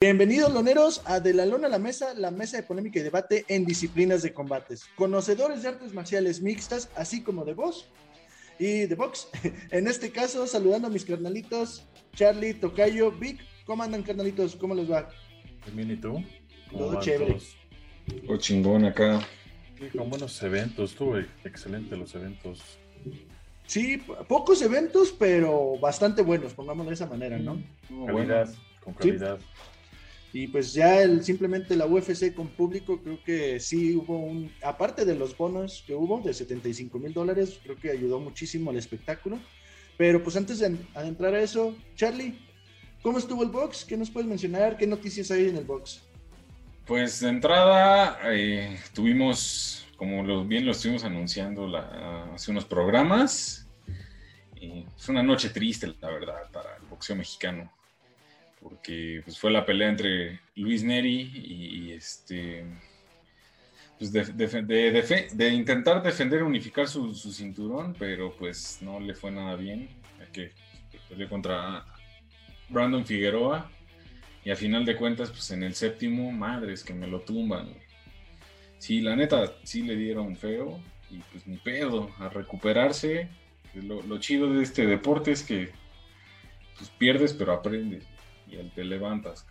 Bienvenidos, loneros, a De la Lona a la Mesa, la mesa de polémica y debate en disciplinas de combates. Conocedores de artes marciales mixtas, así como de voz y de box. En este caso, saludando a mis carnalitos, Charlie, Tocayo, Vic. ¿Cómo andan, carnalitos? ¿Cómo les va? Bien, ¿y tú? Todo chévere. O chingón acá. Sí, con buenos eventos, tuve excelente los eventos. Sí, pocos eventos, pero bastante buenos, pongámoslo de esa manera, ¿no? Calidad, con calidad. Y pues ya el, simplemente la UFC con público, creo que sí hubo un, aparte de los bonos que hubo de 75 mil dólares, creo que ayudó muchísimo al espectáculo. Pero pues antes de entrar a eso, Charlie, ¿cómo estuvo el box? ¿Qué nos puedes mencionar? ¿Qué noticias hay en el box? Pues de entrada eh, tuvimos, como bien lo estuvimos anunciando la, hace unos programas, eh, es una noche triste, la verdad, para el boxeo mexicano porque pues, fue la pelea entre Luis Neri y, este pues de, intentar defender unificar su, cinturón, pero pues no le fue nada bien, ya que peleó contra Brandon Figueroa y a final de cuentas pues en el séptimo, madres que me lo tumban. Sí, la neta sí le dieron feo y pues ni pedo, a recuperarse. Lo, lo chido de este deporte es que pues pierdes pero aprendes y él te levantas.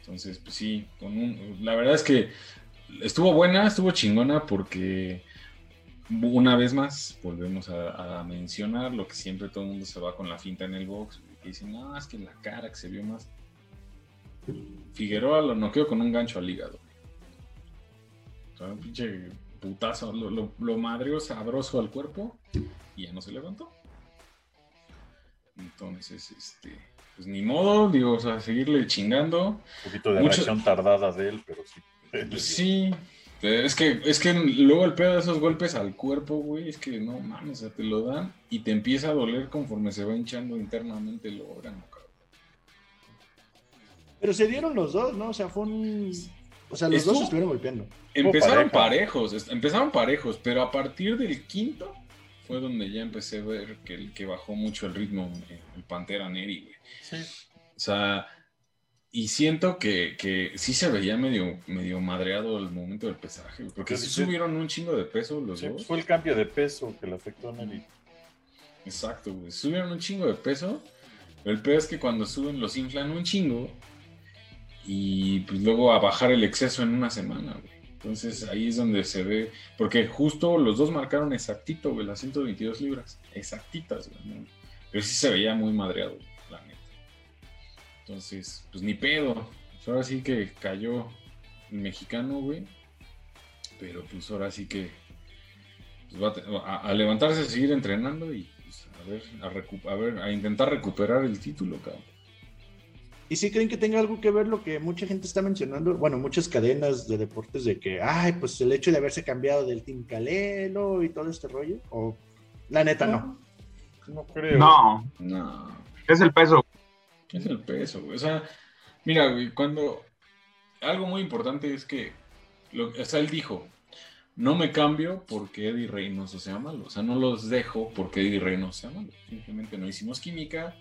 Entonces, pues sí, con un, la verdad es que estuvo buena, estuvo chingona porque una vez más volvemos a, mencionar lo que siempre todo el mundo se va con la finta en el box y dicen, no, es que la cara que se vio más. Figueroa lo noqueó con un gancho al hígado. Un pinche putazo, lo, lo, sabroso al cuerpo y ya no se levantó. Entonces, este pues ni modo, digo, o sea, seguirle chingando. Un poquito de reacción tardada de él, pero sí. Pues sí, es que, es que luego el pedo de esos golpes al cuerpo, güey, es que no mames, o sea, te lo dan y te empieza a doler conforme se va hinchando internamente el órgano, cabrón. Pero se dieron los dos, ¿no? O sea, fue un. O sea, los dos se estuvieron golpeando. Empezaron parejos, empezaron parejos, pero a partir del quinto fue donde ya empecé a ver que, el, que bajó mucho el ritmo el Pantera Neri, güey. Sí. O sea, y siento que, que, sí se veía medio, medio madreado el momento del pesaje, porque sí, subieron un chingo de peso los dos. Fue el cambio de peso que le afectó a Neri. Exacto, güey. Subieron un chingo de peso. El peor es que cuando suben los inflan un chingo y pues luego a bajar el exceso en una semana, güey. Entonces ahí es donde se ve, porque justo los dos marcaron exactito, güey, las 122 libras, exactitas, güey. Pero sí se veía muy madreado, la neta. Entonces, pues ni pedo. Pues, ahora sí que cayó el mexicano, güey. Pero pues ahora sí que pues, va a, a, levantarse, a seguir entrenando y pues, a ver, a, a ver, a intentar recuperar el título, cabrón. ¿Y si creen que tenga algo que ver lo que mucha gente está mencionando? Bueno, muchas cadenas de deportes de que, ay, pues el hecho de haberse cambiado del Team Calelo y todo este rollo. O la neta, no. No, creo. No. No. Es el peso. Es el peso, güey. O sea, mira, güey, cuando. Algo muy importante es que. Lo, o sea, él dijo: No me cambio porque Eddie Reynoso sea malo. O sea, no los dejo porque Eddie Reynoso sea malo. Simplemente no hicimos química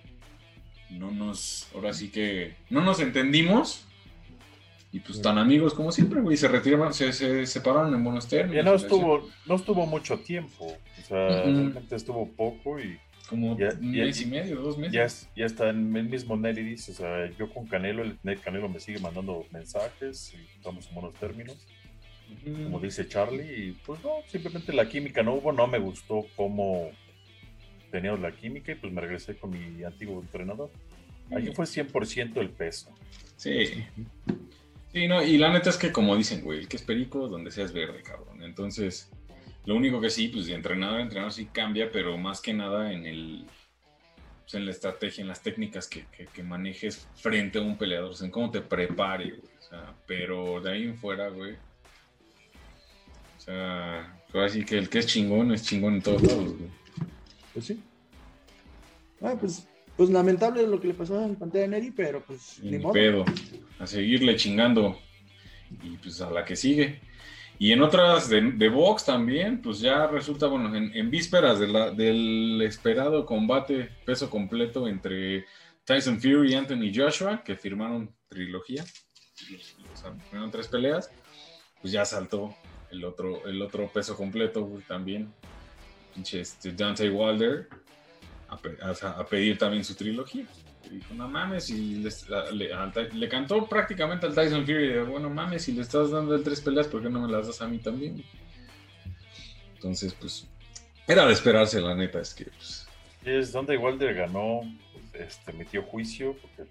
no nos, ahora sí que, no nos entendimos. Y pues tan amigos como siempre, güey, se retiraron, se, se separaron en buenos términos. Ya no estuvo, no estuvo mucho tiempo, o sea, realmente estuvo poco y... Como ya, un mes y medio, dos meses. Ya, ya está el mismo Nelly dice, o sea, yo con Canelo, el Canelo me sigue mandando mensajes y estamos en buenos términos. Como dice Charlie, y pues no, simplemente la química no hubo, no me gustó cómo teníamos la química y pues me regresé con mi antiguo entrenador. Aquí fue 100% el peso. Sí. Sí, no, y la neta es que como dicen, güey, el que es perico, donde seas verde, cabrón. Entonces, lo único que sí, pues de entrenador a entrenador sí cambia, pero más que nada en el pues, en la estrategia, en las técnicas que, que, manejes frente a un peleador, o sea, en cómo te prepare, güey. O sea, pero de ahí en fuera, güey. O sea, así que el que es chingón es chingón en todos lados, güey. Pues sí. Ah, pues, pues lamentable lo que le pasó en Pantera Neri, pero pues ni, modo. pedo. A seguirle chingando. Y pues a la que sigue. Y en otras de, de box también, pues ya resulta, bueno, en, vísperas de la, del esperado combate peso completo entre Tyson Fury y Anthony Joshua, que firmaron trilogía, o sea, firmaron tres peleas, pues ya saltó el otro, el otro peso completo también, este, Dante Wilder, a, pedir también su trilogía. dijo, no mames, y le, cantó prácticamente al Tyson Fury de, bueno mames, si le estás dando el tres peleas, ¿por qué no me las das a mí también? Entonces, pues, era de esperarse, la neta, es que, pues... Es donde Wilder ganó, este, metió juicio, porque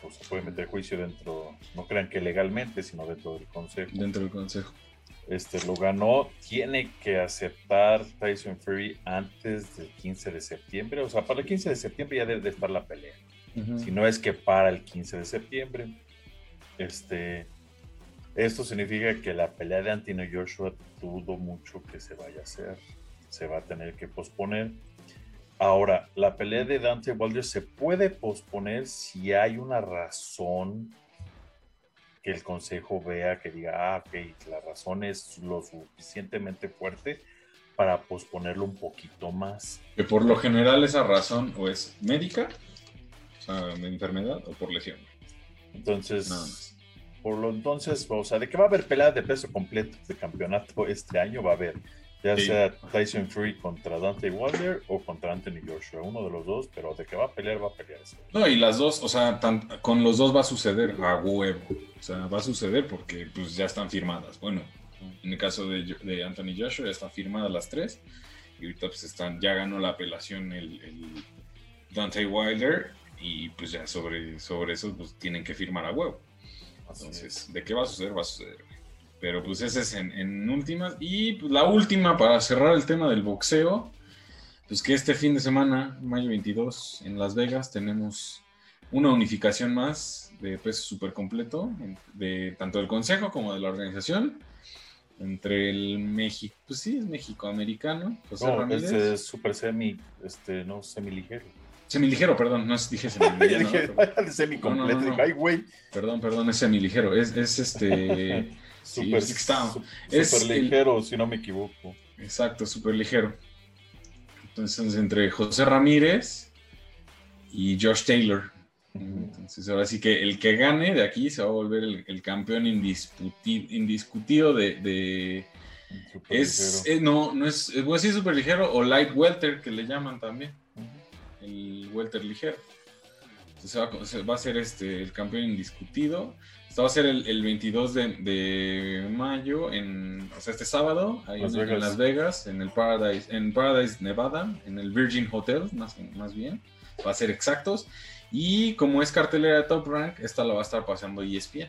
pues, se puede meter juicio dentro, no crean que legalmente, sino dentro del consejo. Dentro del consejo. Este, lo ganó, tiene que aceptar Tyson Fury antes del 15 de septiembre, o sea, para el 15 de septiembre ya debe estar la pelea. Si no es que para el 15 de septiembre, este, esto significa que la pelea de Anthony Joshua dudo mucho que se vaya a hacer. Se va a tener que posponer. Ahora, la pelea de Dante Wilder se puede posponer si hay una razón que el consejo vea, que diga, ah, ok, la razón es lo suficientemente fuerte para posponerlo un poquito más. Que por lo general esa razón o es médica, o sea, de enfermedad, o por lesión. Entonces, por lo entonces, o sea, de que va a haber peleas de peso completo de campeonato este año, va a haber. Ya sea Tyson Fury contra Dante Wilder o contra Anthony Joshua, uno de los dos, pero de que va a pelear, va a pelear. No, y las dos, o sea, con los dos va a suceder a huevo. O sea, va a suceder porque pues ya están firmadas. Bueno, en el caso de, de Anthony Joshua ya están firmadas las tres. Y ahorita pues están, ya ganó la apelación el, el Dante Wilder y pues ya sobre, sobre eso pues tienen que firmar a huevo. Entonces, ¿de qué va a suceder? Va a suceder. Pero pues ese es en, en últimas. Y pues, la última para cerrar el tema del boxeo, pues que este fin de semana, mayo 22, en Las Vegas, tenemos una unificación más de peso súper completo, de tanto del consejo como de la organización, entre el México, pues sí, es México-americano, José no, Ramírez. Este es súper semi, este, no, semi ligero. Semiligero, perdón, no dije semiligero. dije, semi completo, no, ay, güey. Perdón, perdón, es semiligero. Es, es este. super, es, ligero, si no me equivoco. Exacto, súper ligero. Entonces, entre José Ramírez y Josh Taylor. Entonces, ahora sí que el que gane de aquí se va a volver el, campeón indiscutido de. de es, eh, no, no es, es, decir super ligero o light welter que le llaman también el welter ligero. Entonces va, a ser este, el campeón indiscutido. Esto va a ser el, 22 de, mayo, en, o sea, este sábado, ahí en, Las Vegas, en el Paradise, en Paradise, Nevada, en el Virgin Hotel, más, más bien. Va a ser exactos. Y como es cartelera de Top Rank, esta la va a estar pasando ESPN,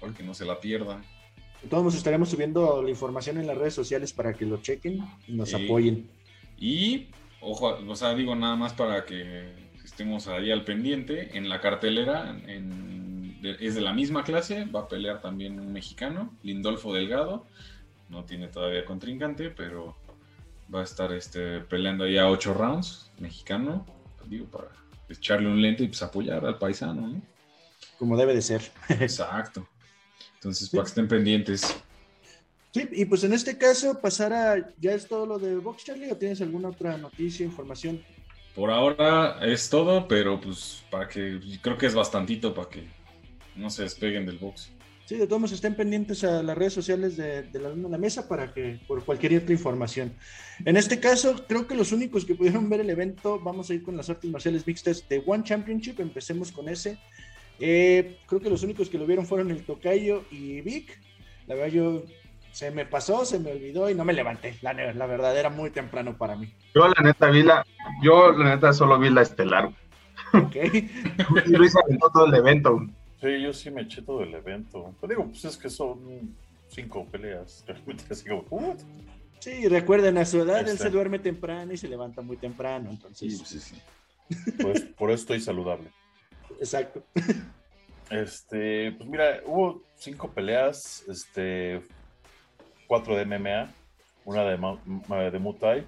para que no se la pierdan. Todos estaremos subiendo la información en las redes sociales para que lo chequen y nos apoyen. Y ojo, o sea, digo nada más para que estemos ahí al pendiente. En la cartelera es de la misma clase, va a pelear también un mexicano, Lindolfo Delgado. No tiene todavía contrincante, pero va a estar este, peleando ahí a ocho rounds, mexicano, digo, para echarle un lente y pues apoyar al paisano, ¿no? Como debe de ser. Exacto. Entonces, para que estén pendientes. Sí, y pues en este caso, pasar a, ¿ya es todo lo de Box Charlie o tienes alguna otra noticia, información? Por ahora es todo, pero pues para que, creo que es bastantito para que no se despeguen del box. Sí, de todos modos estén pendientes a las redes sociales de, de la Luna la Mesa para que, por cualquier otra información. En este caso, creo que los únicos que pudieron ver el evento, vamos a ir con las artes marciales mixtas de One Championship, empecemos con ese. Eh, creo que los únicos que lo vieron fueron el Tocayo y Vic. La verdad, yo se me pasó, se me olvidó y no me levanté. La, la verdad era muy temprano para mí. Yo la neta vi la, yo la neta solo vi la estelar. Ok. y Luis aventó todo el evento. Sí, yo sí me eché todo el evento. Pero digo, pues es que son cinco peleas. Sí, recuerden, a su edad él se este. duerme temprano y se levanta muy temprano, entonces. Sí, sí, sí. Pues, por eso estoy saludable. Exacto. Este, pues mira, hubo cinco peleas. Este, cuatro de MMA, una de, de Muay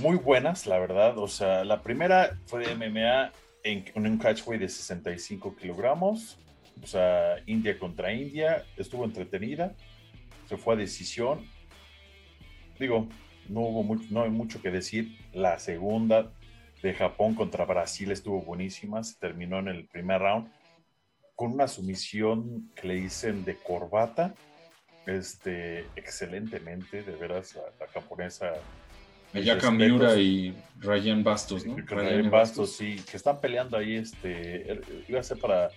Muy buenas, la verdad. O sea, la primera fue de MMA en, un catchweight de 65 kilogramos. O sea, India contra India. Estuvo entretenida. Se fue a decisión. Digo, no hubo mucho, no hay mucho que decir. La segunda de Japón contra Brasil estuvo buenísima, se terminó en el primer round con una sumisión que le dicen de corbata, este, excelentemente, de veras, la, la japonesa. Ayaka Miura y Ryan Bastos, ¿no? Ryan Bastos, sí, que están peleando ahí, este, iba a ser para,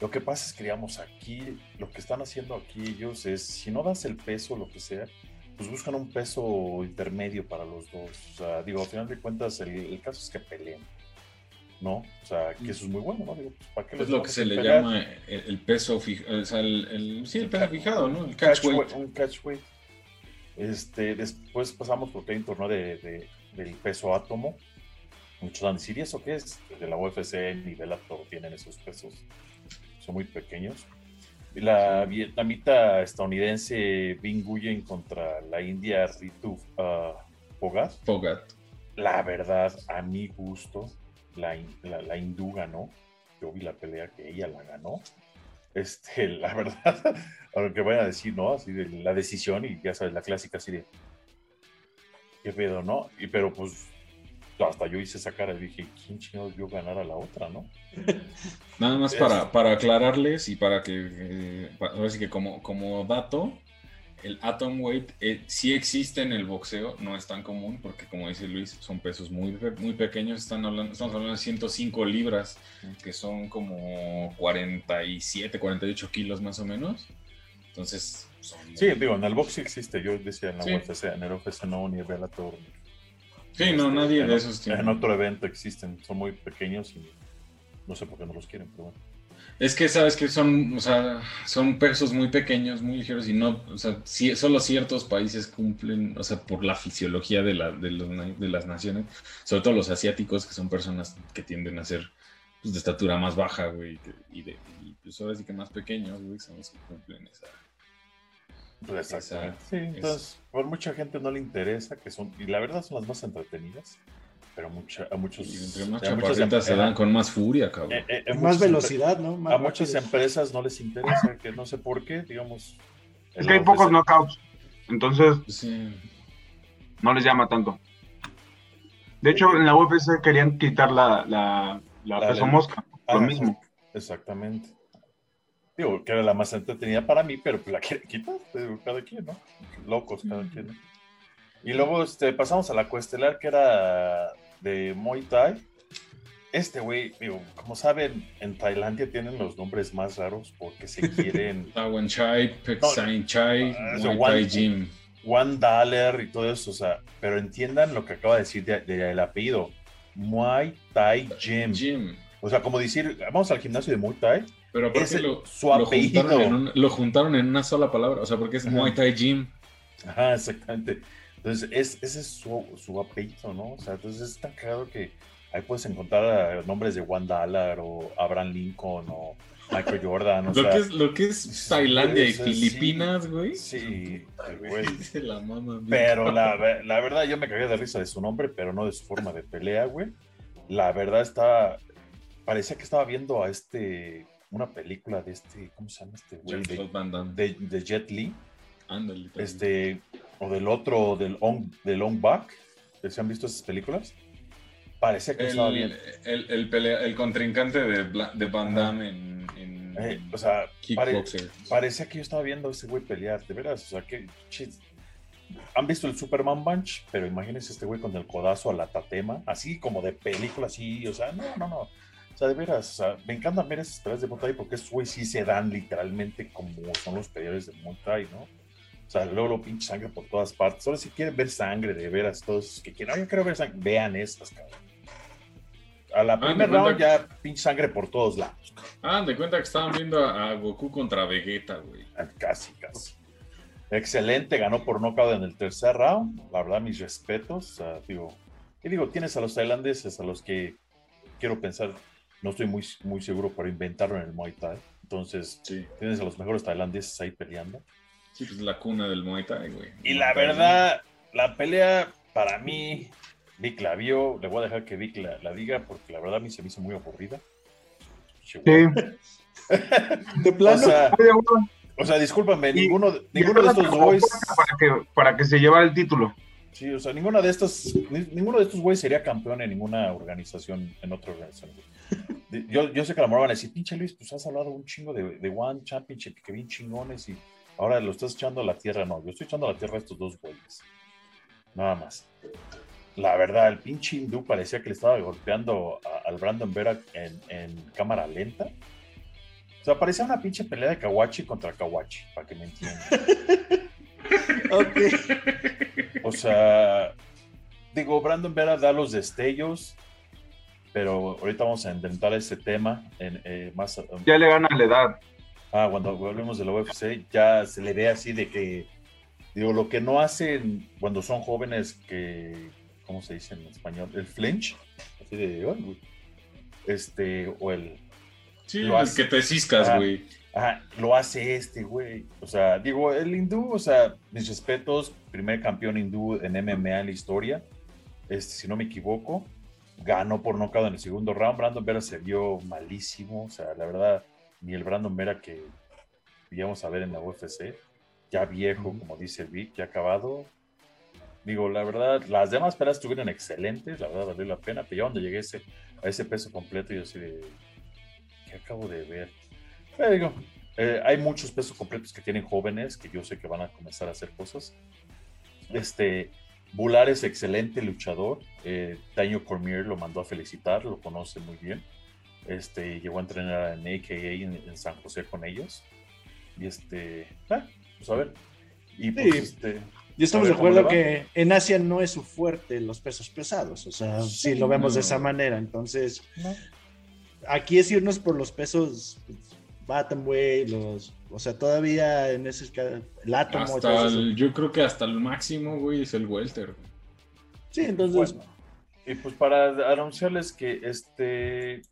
lo que pasa es que, digamos, aquí, lo que están haciendo aquí ellos es, si no das el peso, lo que sea, pues buscan un peso intermedio para los dos. O sea, digo, al final de cuentas, el, el caso es que peleen. ¿no? O sea, que eso es muy bueno, ¿no? Digo, pues, ¿para qué Es lo que se le pelear? llama el, el peso fijado, o sea, el, el- sí, el peso fijado, ¿no? El catch catch weight. weight, un catch weight. Este, después pasamos hay un torneo de, de- del peso átomo. Muchos van a decir, ¿y eso qué es? De la UFC ni Bellator tienen esos pesos. Son muy pequeños. La vietnamita estadounidense Bing Nguyen contra la india Ritu ah, Phogat. Pogat. La verdad, a mi gusto, la, la, la hindú ganó. Yo vi la pelea que ella la ganó. Este, la verdad, a lo que vayan a decir, ¿no? Así de la decisión y ya sabes, la clásica así de. ¿Qué pedo, no? Y pero pues hasta yo hice esa cara y dije, ¿quién chingados vio ganar a la otra, no? Nada más para, para aclararles y para que, eh, ahora sí que como, como dato, el atom weight eh, sí existe en el boxeo, no es tan común porque como dice Luis, son pesos muy, muy pequeños, están hablando, estamos hablando de 105 libras, que son como 47, 48 kilos más o menos. Entonces, son... Sí, digo, en el box sí existe. Yo decía en la Sí. UFC, en el UFC no, ni en Bellator. Sí, no, Este, nadie en de esos tiene. En otro evento existen, son muy pequeños y no sé por qué no los quieren, pero bueno. Es que sabes que son, o sea, son pesos muy pequeños, muy ligeros y no, o sea, solo ciertos países cumplen, o sea, por la fisiología de, la, de, los na- de las naciones, sobre todo los asiáticos, que son personas que tienden a ser pues, de estatura más baja, güey, y, de, y pues ahora sí que más pequeños, güey, son los que cumplen esa. Pues. Esa- Sí, es- entonces, por mucha gente no le interesa, que son, y la verdad son las más entretenidas, pero a muchos. Y entre más a muchas se dan con más furia, cabrón. eh, eh, más velocidad, ¿no? Más A muchas empresas no les interesa, que no sé por qué, digamos. Es que hay pocos knockouts, entonces Sí. no les llama tanto. De hecho, en la UFC querían quitar la, la, la La peso mosca, Ah, lo mismo. Exactamente. Digo, que era la más entretenida para mí, pero pues la quieren quitar, cada quien, ¿no? Locos cada quien. ¿no? Y luego este, pasamos a la cuestelar que era de Muay Thai. Este güey, digo, como saben, en Tailandia tienen los nombres más raros porque se quieren Tawan Chai, Sain Chai, ah, Muay one- Thai Gym. One Dollar y todo eso, o sea, pero entiendan lo que acaba de decir del de, apellido. Muay Thai Gym. Gym. O sea, como decir, vamos al gimnasio de Muay Thai. Pero aparte lo, su lo apellido. juntaron en un- lo juntaron en una sola palabra, o sea, porque es Ajá. Muay Thai Gym. Ajá, exactamente. Entonces, es, ese es su, su apellido, ¿no? O sea, entonces es tan claro que ahí puedes encontrar nombres de One Dollar o Abraham Lincoln o Michael Jordan. O Lo, sea, que es, lo que es Tailandia y. Filipinas, güey. Sí, güey. Se la mama. bien Pero la, la verdad, yo me cagué de risa de su nombre, pero no de su forma de pelea, güey. La verdad está. Parecía que estaba viendo a este. Una película de este. ¿Cómo se llama este güey? De, de, de Jet Li. Ándale. Este. O del otro, del Long, de Long Back. ¿Se han visto esas películas? Parecía que estaba bien. el, el, el, pelea- el contrincante de, Bla- de Van Damme en, en Eh, o sea, pare- parecía que yo estaba viendo a ese güey pelear, de veras. O sea, que. chis. Han visto el Superman Bunch, pero imagínense este güey con el codazo a la tatema, así como de película, así, o sea, no, no, no. O sea, de veras, o sea, me encantan ver esas peleas de Muay Thai porque esos güey sí se dan literalmente como son los peleadores de Muay Thai, ¿no? O sea, luego lo pinche sangre por todas partes. Ahora si quieren ver sangre, de veras, todos que quieran, "Ay, yo quiero ver sangre, vean estas, cabrón. A la Ah, primera round ya pinche sangre por todos lados. Ah, de cuenta que estaban viendo a, a Goku contra Vegeta, güey. Ah, Casi, casi. Excelente, ganó por nocaut en el tercer round. La verdad, mis respetos. ah, digo, ¿qué digo? Tienes a los tailandeses a los que quiero pensar, no estoy muy, muy seguro, pero inventaron el Muay Thai. Entonces, Sí. tienes a los mejores tailandeses ahí peleando. Sí, pues la cuna del Muay Thai, güey. Y la verdad, la pelea para mí, Vic la vio. Le voy a dejar que Vic la, la diga porque la verdad a mí se me hizo muy aburrida. Sí. De O plano. sea, o sea, discúlpame, Y- ninguno, y ninguno de estos boys. Para que, para que se llevara el título. Sí, o sea, ninguna de estas, ninguno de estos güeyes sería campeón en ninguna organización, en otra organización. Yo, yo sé que a lo mejor van a decir, pinche Luis, pues has hablado un chingo de, de One Championship, que bien chingones, y ahora lo estás echando a la tierra. No, yo estoy echando a la tierra a estos dos güeyes. Nada más. La verdad, el pinche hindú parecía que le estaba golpeando al Brandon Vera en, en cámara lenta. O sea, parecía una pinche pelea de Kawachi contra Kawachi, para que me entiendan. ok. O sea, digo, Brandon Vera da los destellos, pero ahorita vamos a intentar ese tema en, eh, más. Ya le gana la edad. Ah, cuando volvemos de la UFC, ya se le ve así de que, digo, lo que no hacen cuando son jóvenes, que, ¿cómo se dice en español? El flinch, así de, este, o el. Sí, lo hace, que te ciscas, güey. Ajá, lo hace este, güey. O sea, digo, el hindú, o sea, mis respetos, primer campeón hindú en MMA en la historia, este, si no me equivoco, ganó por nocaut en el segundo round. Brandon Vera se vio malísimo, o sea, la verdad, ni el Brandon Vera que íbamos a ver en la UFC, ya viejo, como dice Vic, ya acabado. Digo, la verdad, las demás peleas estuvieron excelentes, la verdad valió la pena, pero ya cuando llegué ese, a ese peso completo, yo así de, ¿qué acabo de ver? Pero digo, eh, hay muchos pesos completos que tienen jóvenes que yo sé que van a comenzar a hacer cosas. Este, Bular es excelente luchador. Eh, Daño Cormier lo mandó a felicitar, lo conoce muy bien. Este, llegó a entrenar en AKA en, San José con ellos. Y este, ah, pues a ver. Y pues este. Y estamos de acuerdo que en Asia no es su fuerte los pesos pesados, o sea, si lo vemos de esa manera, entonces aquí es irnos por los pesos Batamweight, los, o sea, todavía en ese el átomo. yo creo que hasta el máximo, güey, es el welter. Sí, entonces. y pues para anunciarles que este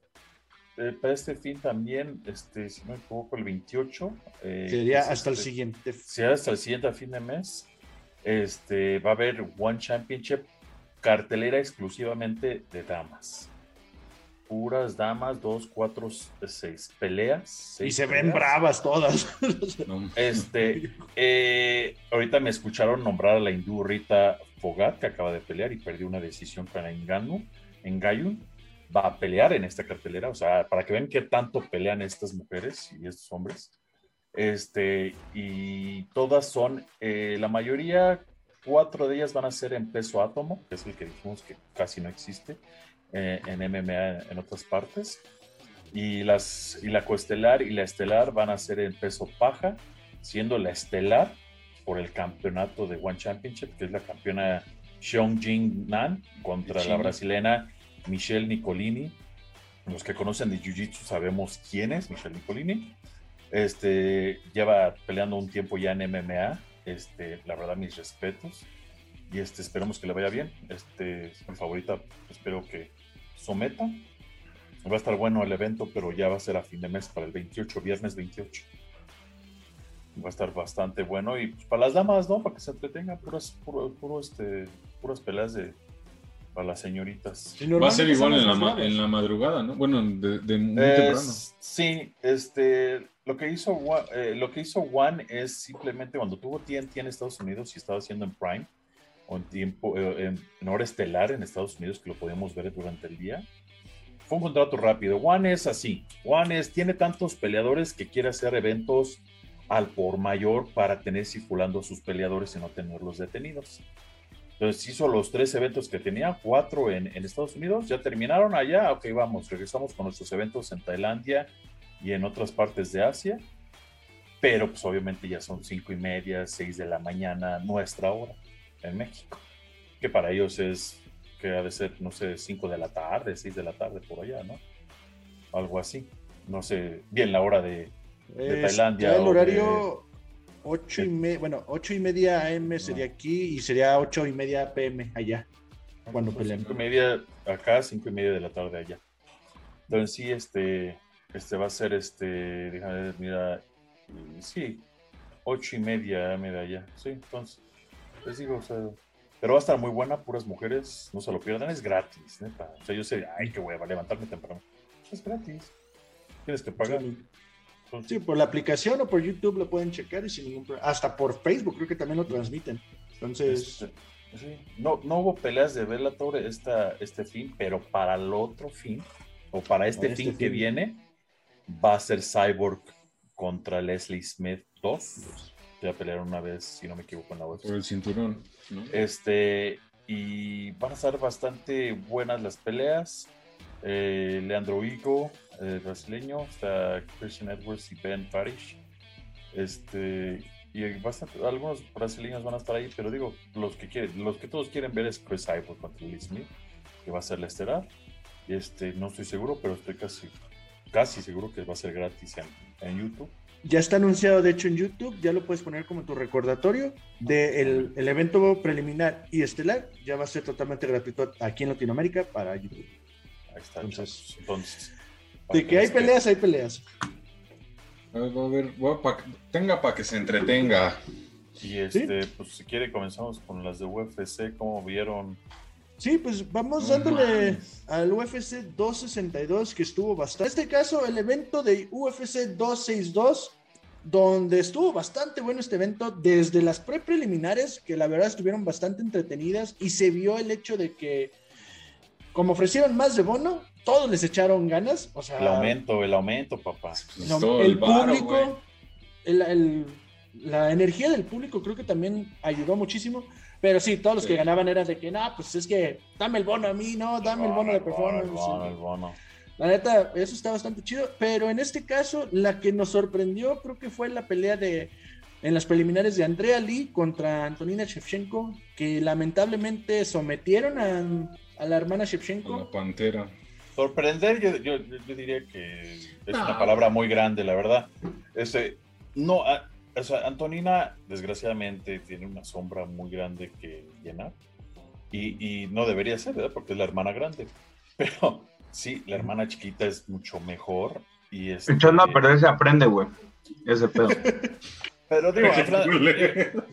eh, para este fin también, este, si no me equivoco, el 28. Eh, sería hasta el este, siguiente. Sería hasta el siguiente fin de mes. Este, va a haber One Championship cartelera exclusivamente de damas. Puras damas, dos, cuatro, seis peleas. y se ven bravas todas. este, eh, ahorita me escucharon nombrar a la hindú Rita Fogat, que acaba de pelear y perdió una decisión con Enganu, en Gayun va a pelear en esta cartelera, o sea, para que vean qué tanto pelean estas mujeres y estos hombres. Este, y todas son, eh, la mayoría, cuatro de ellas van a ser en peso átomo, que es el que dijimos que casi no existe eh, en MMA en otras partes. Y, las, y la coestelar y la estelar van a ser en peso paja, siendo la estelar por el campeonato de One Championship, que es la campeona Xiong Jing Nan contra la brasileña Michelle Nicolini. Los que conocen de Jiu-Jitsu sabemos quién es Michelle Nicolini. Este, lleva peleando un tiempo ya en MMA. Este, la verdad, mis respetos. Y este, esperemos que le vaya bien. Este, es mi favorita. Espero que someta. Va a estar bueno el evento, pero ya va a ser a fin de mes para el 28, viernes 28. Va a estar bastante bueno. Y pues, para las damas, ¿no? Para que se entretengan, puras, puro, este, puras peleas de, para las señoritas. Va a ser igual en la, en la, madrugada, ¿no? Bueno, de, muy temprano. Sí, este, lo que hizo eh, lo que hizo One es simplemente cuando tuvo TNT en Estados Unidos y estaba haciendo en Prime o en tiempo eh, en, hora estelar en Estados Unidos que lo podíamos ver durante el día. Fue un contrato rápido. One es así. One es tiene tantos peleadores que quiere hacer eventos al por mayor para tener circulando a sus peleadores y no tenerlos detenidos. Entonces hizo los tres eventos que tenía, cuatro en, Estados Unidos, ya terminaron allá, ok, vamos, regresamos con nuestros eventos en Tailandia y en otras partes de Asia, pero pues obviamente ya son cinco y media, seis de la mañana, nuestra hora en México, que para ellos es, que ha de ser, no sé, cinco de la tarde, seis de la tarde por allá, ¿no? Algo así, no sé, bien la hora de, Tailandia. el horario... 8 y media, bueno, 8 y media AM sería aquí y sería 8 y media PM allá, cuando pues peleamos. 5 y media acá, 5 y media de la tarde allá. Entonces sí, este, este va a ser, este, déjame ver, mira, sí, 8 y media AM de allá, sí, entonces, les digo, o sea, pero va a estar muy buena, puras mujeres, no se lo pierdan, es gratis, neta. O sea, yo sé, ay, qué hueva, levantarme temprano. Es gratis. Tienes que pagar. Sí, por la aplicación o por YouTube lo pueden checar y sin ningún problema. Hasta por Facebook creo que también lo transmiten. Entonces. Este, No, no hubo peleas de Bellator esta, este fin, pero para el otro fin, o para este, este fin, que viene, va a ser Cyborg contra Leslie Smith 2. Ya pelearon una vez, si no me equivoco, en la web. Por el cinturón. Este, y van a ser bastante buenas las peleas. Eh, Leandro Higo, el brasileño, está Christian Edwards y Ben Farish. Este, y bastante, algunos brasileños van a estar ahí, pero digo, los que quieren, los que todos quieren ver es Chris Cyborg contra Lee Smith, que va a ser la estelar. Este, no estoy seguro, pero estoy casi, casi seguro que va a ser gratis en, YouTube. Ya está anunciado, de hecho, en YouTube, ya lo puedes poner como tu recordatorio del el evento preliminar y estelar, ya va a ser totalmente gratuito aquí en Latinoamérica para YouTube. Ahí está. Entonces, entonces de que hay peleas, hay peleas. A ver, a ver, tenga para que se entretenga. Y este, pues si quiere comenzamos con las de UFC, ¿cómo vieron? Sí, pues vamos dándole al UFC 262 que estuvo bastante. En este caso, el evento de UFC 262, donde estuvo bastante bueno este evento, desde las pre-preliminares, que la verdad estuvieron bastante entretenidas, y se vio el hecho de que, como ofrecieron más de bono, todos les echaron ganas. O sea, el aumento, el aumento, papá. El, público, la energía del público creo que también ayudó muchísimo. Pero sí, todos los que ganaban eran de que, no, pues es que dame el bono a mí, no, dame el bono, de performance. El bono, La neta, eso está bastante chido. Pero en este caso, la que nos sorprendió creo que fue la pelea de en las preliminares de Andrea Lee contra Antonina Shevchenko, que lamentablemente sometieron a, a la hermana Shevchenko. la pantera. Sorprender, yo, yo, diría que es una palabra muy grande, la verdad. Este, no, o sea, Antonina, desgraciadamente, tiene una sombra muy grande que llenar. Y, y, no debería ser, ¿verdad? Porque es la hermana grande. Pero sí, la hermana chiquita es mucho mejor. Y es. Este Echando a perder se aprende, güey. Ese pedo. Pero digo, al final,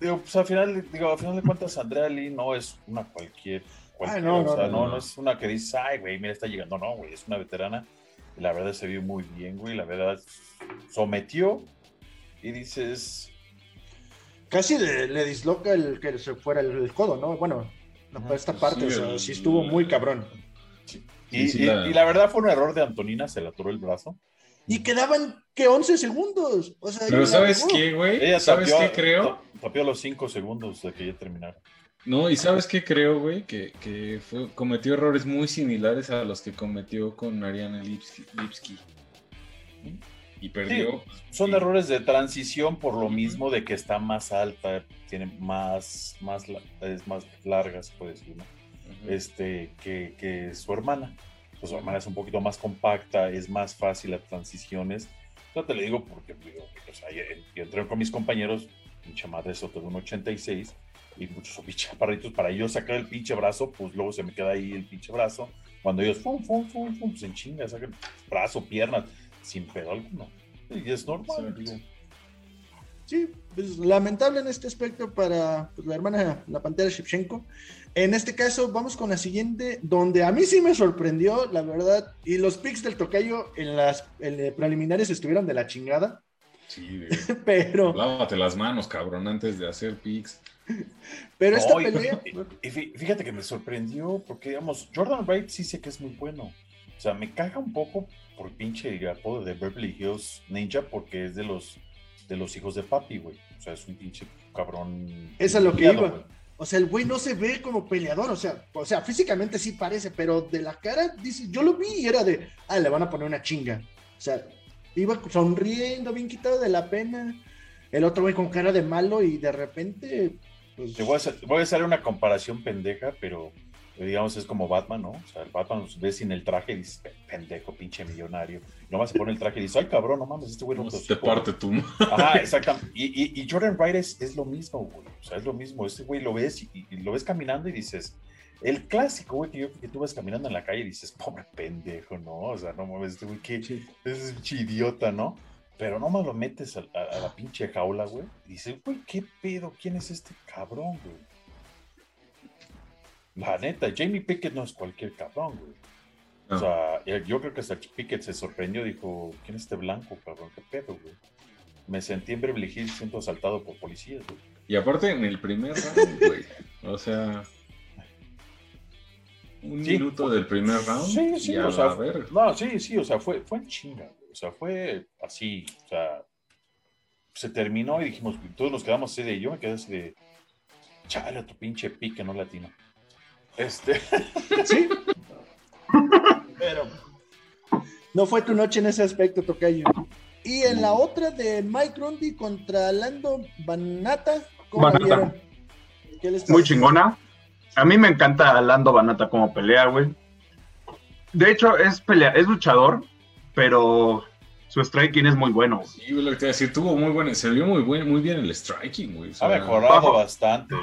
digo, pues al final, digo, al final de cuentas, Andrea Lee no es una cualquier no, no, no, es una que dice, ay, güey, mira, está llegando. No, güey, es una veterana. Y la verdad se vio muy bien, güey. La verdad sometió y dices. Casi le, disloca el que se fuera el, codo, ¿no? Bueno, esta parte, sí, o sea, sí estuvo muy cabrón. Y, la... verdad fue un error de Antonina, se le atoró el brazo. Y quedaban, que 11 segundos. O sea, Pero ¿sabes qué, güey? ¿Sabes qué creo? Tapió los 5 segundos de que ya terminaron. No, y sabes qué creo, güey, que, fue, cometió errores muy similares a los que cometió con Ariana Lipski. Y perdió. son errores de transición por lo mismo de que está más alta, tiene más, más, es más larga, se puede decir, ¿no? este, que, su hermana. Pues su hermana es un poquito más compacta, es más fácil las transiciones. No te lo digo porque, o sea, yo, entré con mis compañeros, pinche madre Soto de un 86 y muchos chaparritos para yo sacar el pinche brazo, pues luego se me queda ahí el pinche brazo. Cuando ellos, fum, fum, fum, fum, pues en chinga, sacan brazo, piernas, sin pedo alguno. Y es normal, digo. Sí, pues lamentable en este aspecto para pues, la hermana, la pantera Shevchenko. En este caso, vamos con la siguiente, donde a mí sí me sorprendió, la verdad, y los picks del tocayo en las preliminares estuvieron de la chingada. Sí, pero. Lávate las manos, cabrón, antes de hacer picks. Pero esta pelea. Y, fíjate que me sorprendió, porque digamos, Jordan Wright sí sé que es muy bueno. O sea, me caga un poco por pinche apodo de Beverly Hills Ninja, porque es de los de los hijos de papi, güey. O sea, es un pinche cabrón. Es lo que iba. O sea, el güey no se ve como peleador, o sea, o sea, físicamente sí parece, pero de la cara, dice, yo lo vi y era de, ah, le van a poner una chinga. O sea, iba sonriendo, bien quitado de la pena. El otro güey con cara de malo y de repente. Pues... Te voy a, hacer, una comparación pendeja, pero digamos es como Batman, ¿no? O sea, el Batman ve sin el traje y dice, pendejo, pinche millonario. Nomás se pone el traje y dice, ay cabrón, no mames, este güey no te parte tú. Ajá, exactamente. Y, y, Jordan Wright es, lo mismo, güey. O sea, es lo mismo. Este güey lo ves y, y lo ves caminando y dices, el clásico, güey, que, yo, que tú vas caminando en la calle y dices, pobre pendejo, ¿no? O sea, no mames, este güey, que es un idiota, ¿no? Pero no más lo metes a, la pinche jaula, güey. Y dices, güey, ¿qué pedo? ¿Quién es este cabrón, güey? La neta, Jamie Pickett no es cualquier cabrón, güey. O sea, yo creo que hasta Pickett se sorprendió, dijo, ¿quién es este blanco, cabrón? ¿Qué pedo, güey? Me sentí en Beverly Hills siendo asaltado por policías, güey. Y aparte en el primer round, güey. O sea, un minuto del primer round. Sí, sí, o sea, no, sí, sí, o sea, fue, fue en chinga, o sea, fue así, o sea, se terminó y dijimos, todos nos quedamos así de, yo me quedé así de, chale, tu pinche pique, no latino. Este, sí. Pero no fue tu noche en ese aspecto, Tocayo. Y en la otra de Mike Grundy contra Lando Banata, ¿cómo vieron? Muy chingona. A mí me encanta Lando Banata como pelea, güey. De hecho, es pelea, es luchador, pero su striking es muy bueno. Sí, lo que te decir, tuvo muy bueno, se vio muy, buen, muy bien el striking, güey. ha mejorado bastante.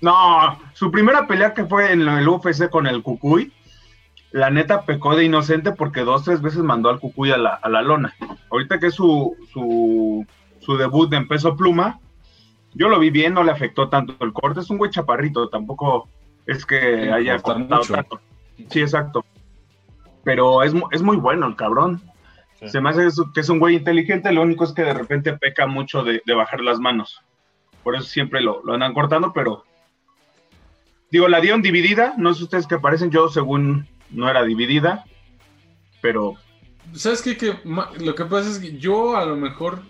No, su primera pelea que fue en el UFC con el Cucuy, la neta pecó de inocente porque dos, tres veces mandó al Cucuy a la, a la lona. Ahorita que es su, su, su debut en peso pluma, yo lo vi bien, no le afectó tanto el corte. Es un güey chaparrito, tampoco es que haya cortado tanto. Sí, exacto. Pero es, es muy bueno el cabrón. Se me hace que es un güey inteligente, lo único es que de repente peca mucho de, bajar las manos. Por eso siempre lo, lo, andan cortando, pero digo, la dieron dividida, no sé ustedes que parecen, yo según no era dividida, pero... ¿Sabes qué? Que, lo que pasa es que yo a lo mejor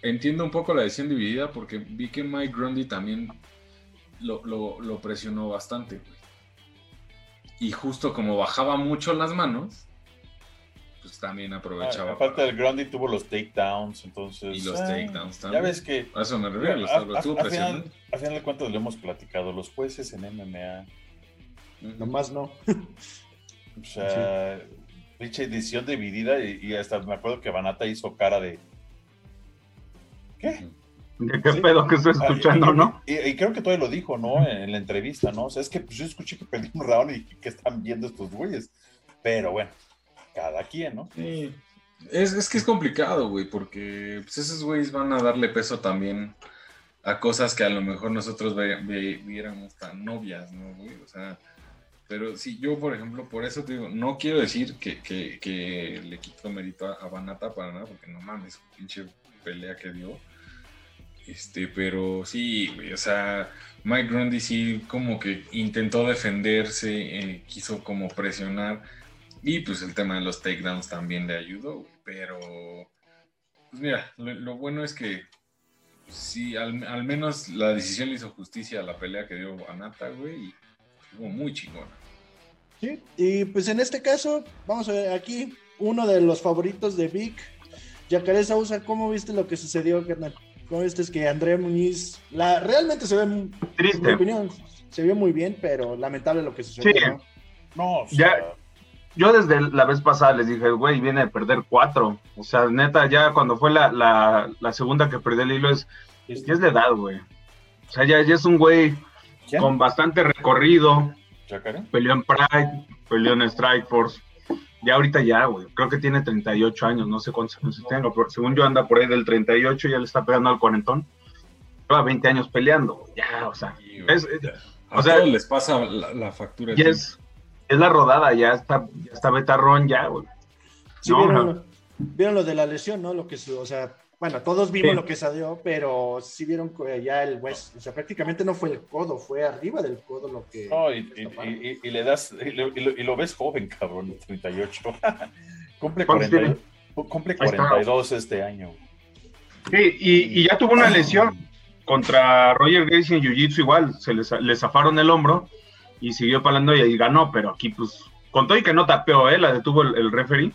entiendo un poco la decisión dividida porque vi que Mike Grundy también lo, lo presionó bastante. Y justo como bajaba mucho las manos, pues también aprovechaba. Ah, aparte del Grundy tuvo los takedowns, entonces. Y los eh, takedowns también. Ya ves que. A eso me refiero, los, a, estuvo a, final, a final de cuentas lo hemos platicado. Los jueces en MMA. Nomás no. o sea, dicha edición dividida y, hasta me acuerdo que Banata hizo cara de. ¿Qué? ¿De qué pedo que estoy ah, escuchando, no? Y, creo que todavía lo dijo, ¿no? En, la entrevista, ¿no? O sea, es que pues, yo escuché que perdí un round y que están viendo estos güeyes. Pero bueno, cada quien, ¿no? Sí. Es, que es complicado, güey, porque pues, esos güeyes van a darle peso también a cosas que a lo mejor nosotros viéramos tan novias, ¿no, güey? O sea, pero sí, yo, por ejemplo, por eso te digo, no quiero decir que, que, le quito mérito a, Banata para nada, porque no mames, pinche pelea que dio. Este, pero sí, güey, o sea, Mike Grundy sí como que intentó defenderse, eh, quiso como presionar y pues el tema de los takedowns también le ayudó, pero pues mira, lo, bueno es que sí, al, menos la decisión le hizo justicia a la pelea que dio Anata, güey, y estuvo muy chingona. Sí, y pues en este caso, vamos a ver aquí, uno de los favoritos de Vic, Yacaré Sausa, ¿cómo viste lo que sucedió, carnal? ¿Cómo viste es que Andrea Muñiz, la, realmente se ve, Triste. en mi opinión, se vio muy bien, pero lamentable lo que sucedió, sí. ¿no? No, ya, yo desde la vez pasada les dije, güey, viene a perder cuatro. O sea, neta, ya cuando fue la, la, segunda que perdió el hilo es, es de edad, güey. O sea, ya, ya es un güey con bastante recorrido. Peleó en Pride, peleó en Strike Force. Ya ahorita ya, güey. Creo que tiene 38 años, no sé cuántos años tengo, pero según yo anda por ahí del 38, ya le está pegando al cuarentón. Lleva 20 años peleando, ya, o sea. o sea, les pasa la, factura. Y es, es la rodada, ya está, ya está Betarrón, ya, güey. Sí, vieron, lo de la lesión, ¿no? Lo que, o sea, bueno, todos vimos lo que salió, pero sí vieron que ya el West, o sea, prácticamente no fue el codo, fue arriba del codo lo que. No, y, le das, y lo, ves joven, cabrón, 38. cumple, 40, cumple 42 este año. Sí, y, ya tuvo una lesión contra Roger Gracie en Jiu-Jitsu, igual, se le zafaron el hombro y siguió palando y ahí ganó, pero aquí pues con todo y que no tapeó, ¿eh? la detuvo el, referee,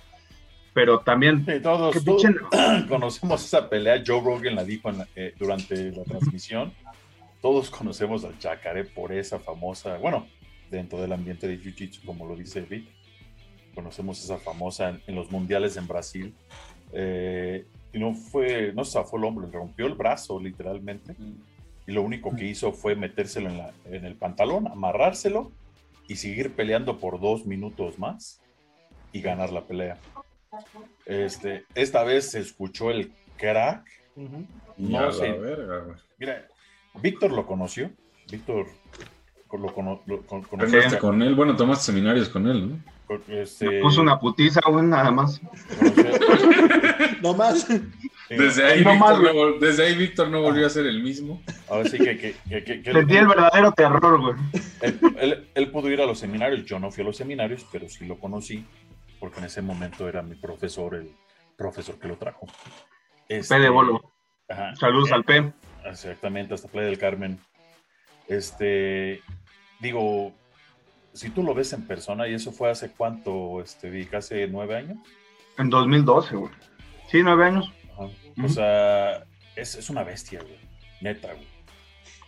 pero también... todos, conocemos esa pelea, Joe Rogan la dijo eh, durante la transmisión, todos conocemos al Chacaré por esa famosa, bueno, dentro del ambiente de Jiu-Jitsu, como lo dice Vic, conocemos esa famosa en, los mundiales en Brasil, eh, y no fue, no zafó el hombro, le rompió el brazo literalmente. Y lo único que hizo fue metérselo en, el pantalón, amarrárselo y seguir peleando por dos minutos más y ganar la pelea. Este, esta vez se escuchó el crack. No sé. Mira, Víctor lo conoció. Víctor lo, conoció. con él? Bueno, tomaste seminarios con él, ¿no? Este... puso una putiza, güey, nada más. no más. Desde ahí, No Víctor más, no desde ahí Víctor no volvió a ser el mismo. Ahora sí que, que, que- que- que él, Sentí el verdadero terror, güey. él- él- él pudo ir a los seminarios, yo no fui a los seminarios, pero sí lo conocí, porque en ese momento era mi profesor, el profesor que lo trajo. Este, P de bolo. ajá. Saludos Eh, al P. Exactamente, hasta Playa del Carmen. Este, digo, si tú lo ves en persona, y eso fue hace cuánto, este, hace nueve años. En 2012, güey. Sí, nueve años. Ajá. O sea, es, es una bestia, güey. Neta, güey.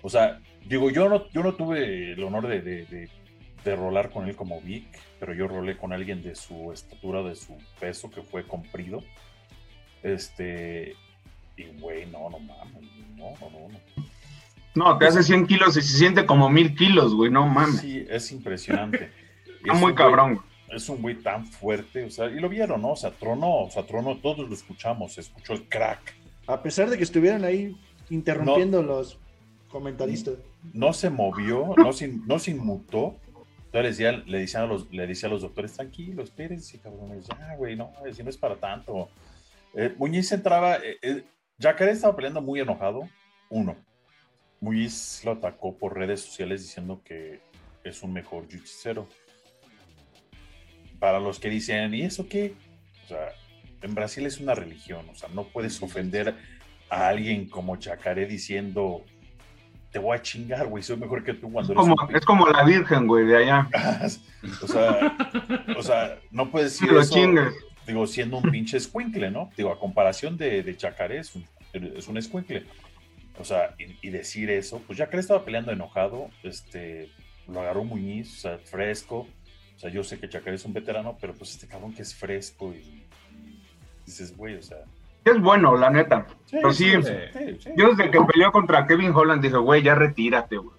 O sea, digo, yo no, yo no tuve el honor de, de, de- de rolar con él como Vic, pero yo rolé con alguien de su estatura, de su peso, que fue comprido. Este, y güey, no, no mames, no, no, no. no. No, te hace 100 kilos y se siente como mil kilos, güey. No mames. Sí, es impresionante. Está Es muy cabrón, güey. es un güey tan fuerte, o sea, y lo vieron, ¿no? O sea, tronó, o sea, tronó, todos lo escuchamos, se escuchó el crack. A pesar de que estuvieran ahí interrumpiendo los comentaristas. No se movió, no se, no se inmutó. Entonces le decía, le decían a los, le decía a los doctores, tranquilos, espérense, cabrones, ya, güey, no, si no es para tanto. Eh, Muñiz entraba, eh, eh, Jacare estaba peleando muy enojado, uno. Muñiz lo atacó por redes sociales diciendo que es un mejor jiu-jitsu. Para los que dicen, ¿y eso qué? O sea, en Brasil es una religión, o sea, no puedes ofender a alguien como Chacaré diciendo, te voy a chingar, güey, soy mejor que tú cuando Es eres como, un es como la Virgen, güey, de allá. o sea, o sea, no puedes decir lo eso, chingues. digo, siendo un pinche escuincle, ¿no? Digo, a comparación de, de Chacaré, es un, es un escuincle. O sea, y, y decir eso, pues ya que él estaba peleando enojado, este, lo agarró Muñiz, o sea, fresco. O sea, yo sé que Chacaré es un veterano, pero pues este cabrón que es fresco y, y dices, güey, o sea. Es bueno, la neta. Pero sí, sí, sí. Yo desde que peleó contra Kevin Holland dije, güey, ya retírate, güey.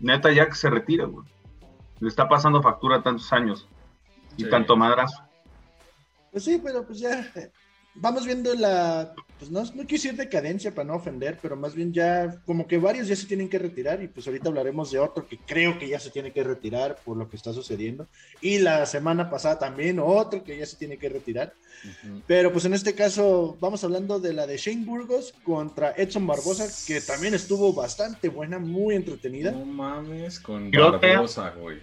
Neta, ya que se retire, güey. Le está pasando factura tantos años. Y Sí. tanto madrazo. Pues sí, pero pues ya eh, vamos viendo la, pues no, no quise decir decadencia para no ofender, pero más bien ya como que varios ya se tienen que retirar y pues ahorita hablaremos de otro que creo que ya se tiene que retirar por lo que está sucediendo. Y la semana pasada también otro que ya se tiene que retirar. Pero pues en este caso vamos hablando de la de Shane Burgos contra Edson Barbosa, que también estuvo bastante buena, muy entretenida. No mames con Tirote. Barbosa, güey.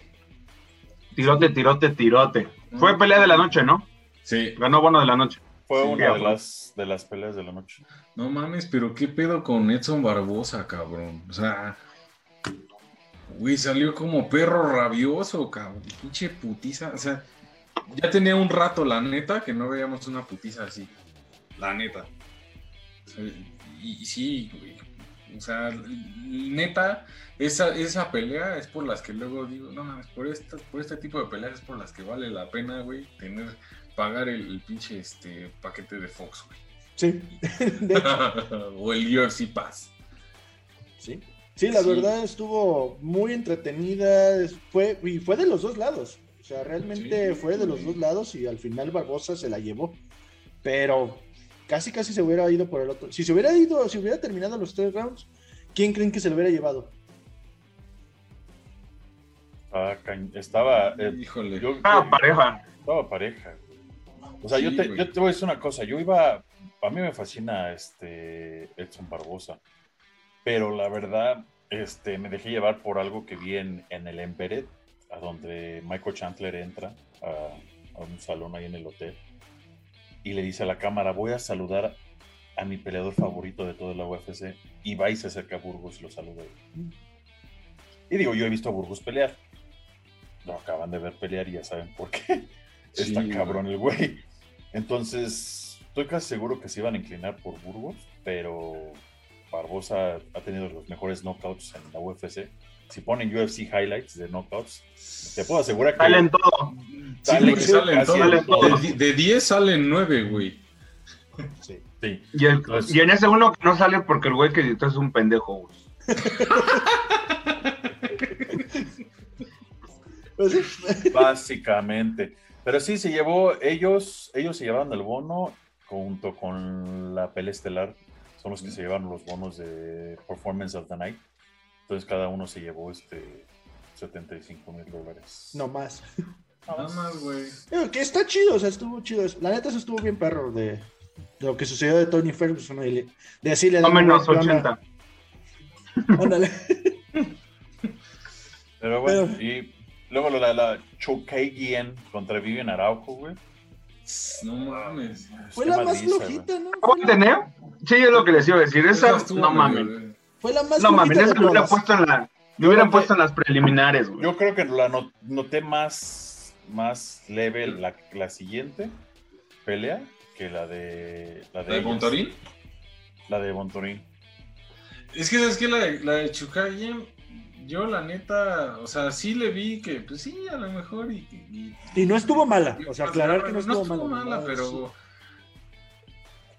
Tirote, tirote, tirote. Fue pelea de la noche, ¿no? Sí, Ganó bono de la noche. Fue Sí, una de las, de las peleas de la noche. no mames, pero qué pedo con Edson Barbosa, cabrón. O sea, güey, salió como perro rabioso, cabrón. Pinche putiza. O sea, ya tenía un rato, la neta, que no veíamos una putiza así. La neta. O sea, y, y sí, güey. O sea, neta, esa, esa pelea es por las que luego digo, no mames, por, esta, por este tipo de peleas es por las que vale la pena, güey, tener, pagar el, el pinche este, paquete de Fox, güey. Sí, de hecho, o el UFC Pass. sí. Sí, la Sí. verdad estuvo muy entretenida, fue, y fue de los dos lados. O sea, realmente Sí, fue de los dos lados y al final Barbosa se la llevó. Pero casi casi se hubiera ido por el otro. Si se hubiera ido, si hubiera terminado los tres rounds, ¿quién creen que se lo hubiera llevado? Ah, estaba. eh, Híjole. yo- Ah, yo- pareja. Estaba pareja. O sea, yo, te, güey. yo te voy a decir una cosa. Yo iba. A mí me fascina este Edson Barbosa. Pero la verdad, este, me dejé llevar por algo que vi en, en el Emberet, a donde Michael Chandler entra a, a un salón ahí en el hotel. Y le dice a la cámara: Voy a saludar a mi peleador favorito de toda la UFC. Y va y se acerca a Burgos y lo saluda. Y digo, yo he visto a Burgos pelear. Lo acaban de ver pelear y ya saben por qué. Sí, Está cabrón el güey. Entonces, estoy casi seguro que se iban a inclinar por Burgos, pero Barbosa ha tenido los mejores knockouts en la UFC. Si ponen UFC highlights de knockouts, te puedo asegurar que Salen todo. Sí, Salen todos. De, de 10 salen 9, güey. Sí. sí, Y, el- y en ese uno que no sale porque el güey que editó es un pendejo, güey. Pues básicamente. Pero sí, se llevó, ellos, ellos se llevaron el bono junto con la pelea estelar. Son los que se llevaron los bonos de Performance of the Night. Entonces cada uno se llevó este 75 mil dólares. no más. Nada más, güey. Que está chido, o sea, estuvo chido. La neta, eso estuvo bien perro de, lo que sucedió de Tony Ferguson, de, de decirle a menos White, "Ana, 80. ándale". Pero bueno, y luego la, la Chokeigian contra Vivian Araujo, güey. No mames. Fue la más flojita, ¿no? ¿Cómo tener? Sí, es lo que les iba a decir. Esa, no mames. fue la más No mames, flojita esa hubiera todas. puesto en la. Me hubieran puesto en las preliminares, güey. Yo creo que la no- noté más, más leve la, la siguiente pelea que la de la de, ¿La de. Montorín? La de Montorín. Es que, ¿sabes qué? La, de- la de Chukagian, yo la neta, o sea, sí le vi que, pues sí, a lo mejor. Y, y- Y no estuvo mala. O sea, Pues, aclarar que no estuvo, mala, mala. ¿no? pero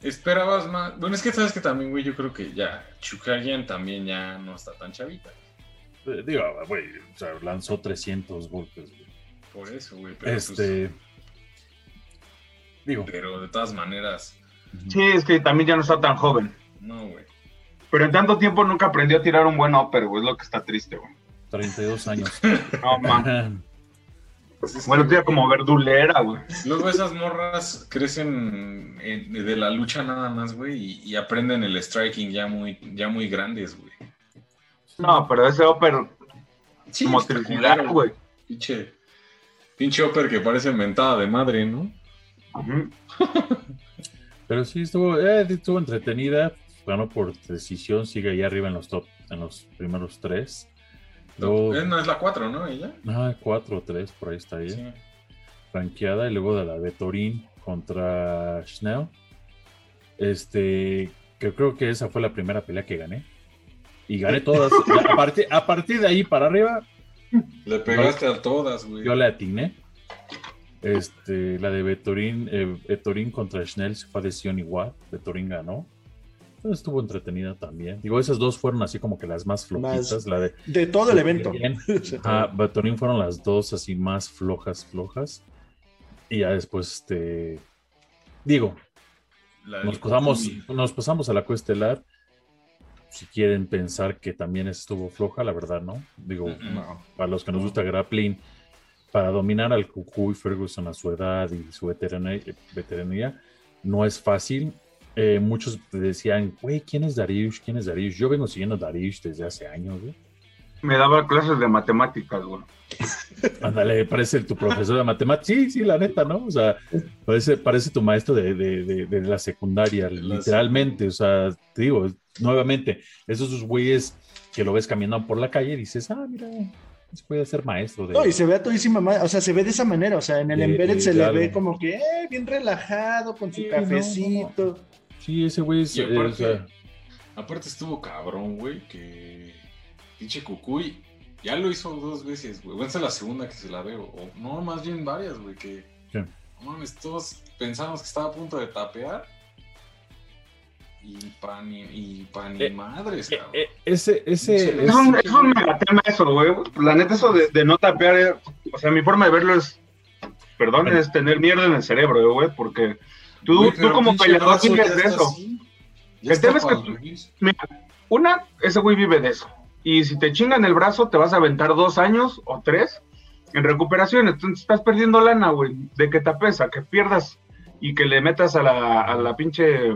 esperabas más. Bueno, es que sabes que también, güey, yo creo que ya Chukagian también ya no está tan chavita. Eh, Digo, güey, o sea, lanzó 300 golpes, güey. Por eso, güey. Pero, pues, Este. Digo, pero de todas maneras, Sí, es que también ya no está tan joven. no, güey. Pero en tanto tiempo nunca aprendió a tirar un buen upper, güey. Es lo que está triste, güey. 32 años. No, man. Pues es Bueno, tira como verdulera, güey. Luego esas morras crecen en- de la lucha nada más, güey, y, y aprenden el striking ya muy, ya muy grandes, güey. No, pero ese upper Sí, motricidad, está güey. Pinche, pinche upper que parece mentada de madre, ¿no? Pero sí, estuvo, eh, estuvo entretenida. Ganó por decisión, sigue ahí arriba en los top, en los primeros tres. Luego, Eh, no, es la 4, ¿no? Ella. ah, cuatro o tres, por ahí está ella. Sí. Ranqueada. Y luego de la de Torín contra Schnell. Este, que creo que esa fue la primera pelea que gané. Y gané todas. a, partir, a partir de ahí para arriba, Le pegaste a todas, güey. yo le atiné. Este, la de Betorín, eh, Betorín contra Schnell se fue a decisión igual. Betorín ganó. Estuvo entretenida también. Digo, esas dos fueron así como que las más flojitas. Más- La de De todo el evento. Ah, Betorín fueron las dos así más flojas, flojas. Y ya después, este. Digo, nos pasamos, nos pasamos a la cuestelar. Si quieren pensar que también estuvo floja, la verdad, ¿no? Digo, no, para los que nos gusta grappling, para dominar al Cucuy Ferguson a su edad y su veteranía, veteranía no es fácil. Eh, muchos decían, güey, ¿quién es Darius? ¿Quién es Darius? Yo vengo siguiendo a Darius desde hace años, güey. Me daba clases de matemáticas, güey. Ándale, parece tu profesor de matemáticas. Sí, sí, la neta, ¿no? O sea, parece, parece tu maestro de, de- de- de la secundaria, la literalmente. O sea, te digo, nuevamente, esos sus güeyes que lo ves caminando por la calle y dices, ah, mira, se puede ser maestro de. No, y se ve a todísima madre, o sea, se ve de esa manera, o sea, en el De- Embedded de se le ve como que eh, bien relajado, con su Sí, no, cafecito. Sí, ese güey es. Y eh, aparte, o sea, aparte estuvo cabrón, güey, que pinche Cucuy ya lo hizo dos veces, güey. Bueno, esta es la segunda que se la veo. O, no, más bien varias, güey, que... ¿Qué? No mames, todos pensamos que estaba a punto de tapear. Y pan y, y pan y Eh, madres, eh, cabrón. eh, ese, ese, Sí, Es un, es un megatema eso, güey. La neta, eso de, de no tapear, eh, o sea, mi forma de verlo es, perdón, Bueno. es tener mierda en el cerebro, güey, porque tú, tú como peleador vives de eso. El tema es que tú-. Mira, una, ese güey vive de eso. Y si te chingan el brazo, te vas a aventar dos años o tres en recuperación. Entonces estás perdiendo lana, güey. De que tapes, a que pierdas y que le metas a la, a la pinche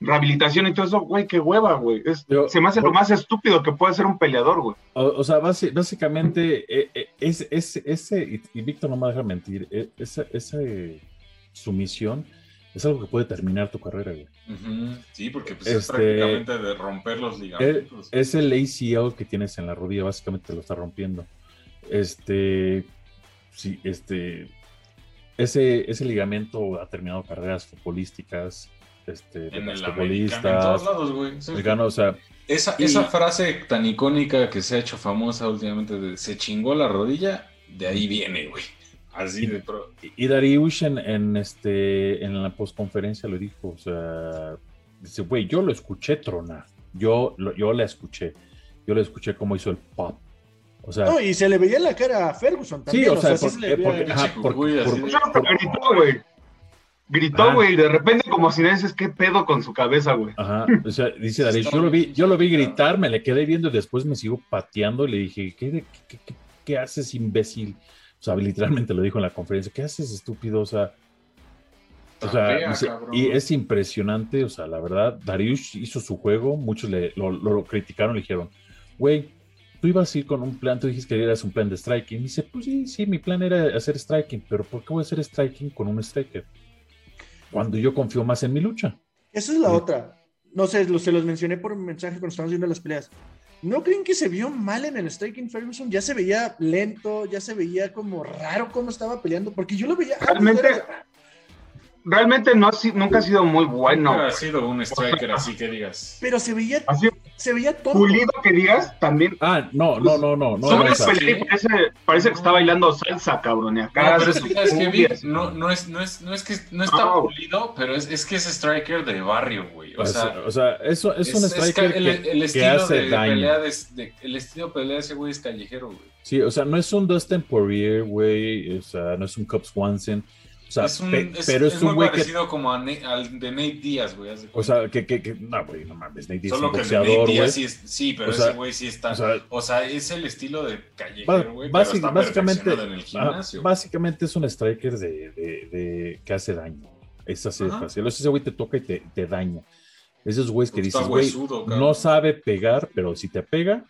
rehabilitación y todo eso, güey, qué hueva, güey. Es- Yo- se me hace lo más estúpido que puede ser un peleador, güey. O, o sea, básicamente, eh, eh, es, es- ese, y, y Víctor no me deja mentir, eh, esa, esa eh, sumisión es algo que puede terminar tu carrera, güey. Sí, porque pues, es Este- prácticamente de romper los ligamentos. es el ACL que tienes en la rodilla, básicamente te lo está rompiendo. Este, sí, este, ese, ese ligamento ha terminado carreras futbolísticas, este, de el americano, en todos lados, güey. Sí. o sea, Esa, Y- esa frase tan icónica que se ha hecho famosa últimamente de se chingó la rodilla, de ahí viene, güey. Así de pro. Y Dariush en, en, este, en la postconferencia lo dijo, o sea, dice, güey, yo lo escuché tronar, yo, lo- yo la escuché, yo le escuché cómo hizo el pop. O sea, No, y se le veía en la cara a Ferguson sí, también. o sea, sí por- se le veía- ajá, porque- por- gritó, güey. Gritó, Ah. güey, y de repente como si dices qué pedo con su cabeza, güey. Ajá, o sea, dice Dariush, yo lo vi, yo lo vi gritar, me le quedé viendo y después me sigo pateando y le dije, ¿qué, de- qué, qué- qué haces, imbécil? O sea, literalmente lo dijo en la conferencia, ¿qué haces, estúpido? O sea, O sea, y es impresionante, o sea, la verdad, Darius hizo su juego, muchos le, lo, criticaron, le dijeron, güey, tú ibas a ir con un plan, tú dijiste que eras un plan de striking. Y dice, pues sí, sí, mi plan era hacer striking, pero ¿por qué voy a hacer striking con un striker? Cuando yo confío más en mi lucha. Esa es la otra. No sé, se los mencioné por un mensaje cuando estábamos viendo las peleas. ¿No creen que se vio mal en el striking Ferguson? Ya se veía lento, ya se veía como raro cómo estaba peleando, porque yo lo veía. Realmente, realmente no, nunca ha sido muy bueno. Nunca ha sido un striker así que digas. Pero se veía, se veía todo. Pulido que digas también. Ah, no, no, no, no. no, parece, parece, que está bailando salsa, cabrón. Y acá no, pero es que, no, no, es, no, es, no es que no está pulido, pero es, es que es striker de barrio, güey. O sea, o sea eso es, un striker que, el, el estilo hace de daño. Pelea de, el estilo de pelea de ese güey es callejero, güey. Sí, o sea, no es un Dustin Poirier, güey. O sea, no es un Cub Swanson es un, pero es, un muy parecido como al de Nate Díaz, güey. O sea, que, que, que, no, güey, no mames, Nate Díaz Solo es un que Nate sí, es, sí, pero ese güey sí está, o sea, es el estilo de callejero, güey, pero está básicamente, en el gimnasio. básicamente es un striker de, de, de que hace daño. Es así de fácil. Ese güey te toca y te, te daña. Esos güeyes que dices, güey, no sabe pegar, pero si te pega,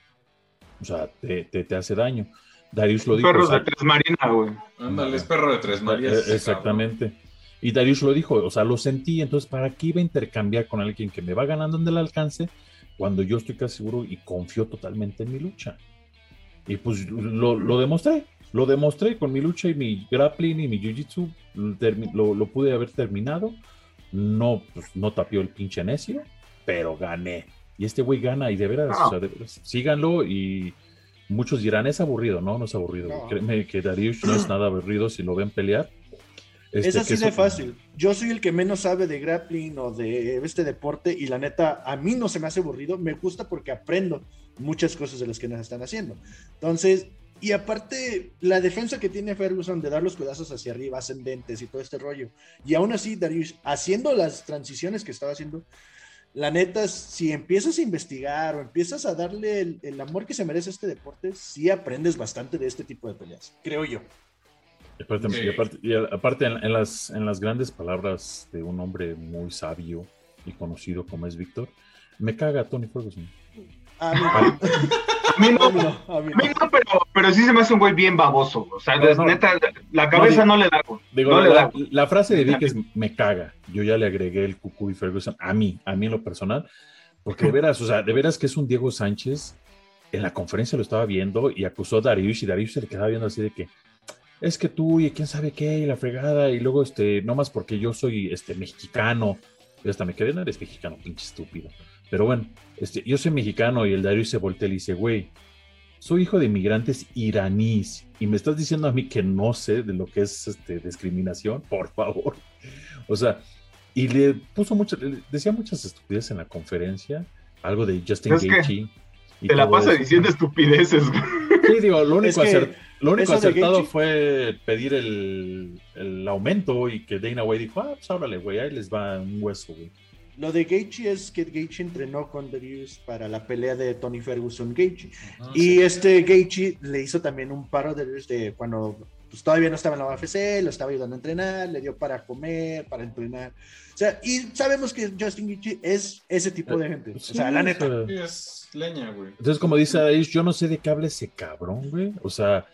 o sea, te, te, te hace daño. Darius lo dijo. Perros de tres marinas, güey. Ándale, es perro de tres marías. Eh, exactamente. Y Darius lo dijo, o sea, lo sentí, entonces, ¿para qué iba a intercambiar con alguien que me va ganando en el alcance cuando yo estoy casi seguro y confío totalmente en mi lucha? Y pues lo, demostré, lo demostré con mi lucha y mi grappling y mi jiu-jitsu, lo, pude haber terminado. No, pues, no tapió el pinche necio, pero gané. Y este güey gana y de veras, o sea, de veras síganlo y Muchos dirán, es aburrido, no, no es aburrido. Créeme que Darius no es nada aburrido si lo ven pelear. Este, es así de fácil. Yo soy el que menos sabe de grappling o de este deporte y la neta, a mí no se me hace aburrido, me gusta porque aprendo muchas cosas de las que nos están haciendo. Entonces, y aparte, la defensa que tiene Ferguson de dar los codazos hacia arriba, ascendentes y todo este rollo. Y aún así, Darius, haciendo las transiciones que estaba haciendo, la neta, si empiezas a investigar o empiezas a darle el, amor que se merece a este deporte, sí aprendes bastante de este tipo de peleas, creo yo. Y aparte, en, las, en las grandes palabras de un hombre muy sabio y conocido como es Víctor, me caga Tony Ferguson. A mí no, a mí no, pero, pero, sí se me hace un güey bien baboso. O sea, neta, la cabeza no, le da. Digo, la, la, frase de Vic es me caga. Yo ya le agregué el cucú y Ferguson a mí, a mí en lo personal. Porque de veras, o sea, de veras que es un Diego Sánchez. En la conferencia lo estaba viendo y acusó a Darius y Darius se le quedaba viendo así de que es que tú y quién sabe qué y la fregada y luego este, no más porque yo soy este mexicano. Y hasta me quedé, no eres mexicano, pinche estúpido. Pero bueno, este, yo soy mexicano y el Dario se voltea y le dice, güey, soy hijo de inmigrantes iraníes y me estás diciendo a mí que no sé de lo que es este, discriminación, por favor. O sea, y le puso muchas, decía muchas estupideces en la conferencia, algo de Justin Gaethje. Te la pasa diciendo estupideces. Sí, digo, lo único, lo único acertado fue pedir el, el, aumento y que Dana White dijo, ah, pues ábrale, güey, ahí les va un hueso, güey. Lo de Gaethje es que Gaethje entrenó con Darius para la pelea de Tony Ferguson Gaethje. y este Gaethje le hizo también un paro de, de cuando pues, todavía no estaba en la UFC, lo estaba ayudando a entrenar, le dio para comer, para entrenar. O sea, y sabemos que Justin Gaethje es ese tipo de gente. o sea, la neta. Es leña, güey. Entonces, como dice yo no sé de qué habla ese cabrón, güey. O sea,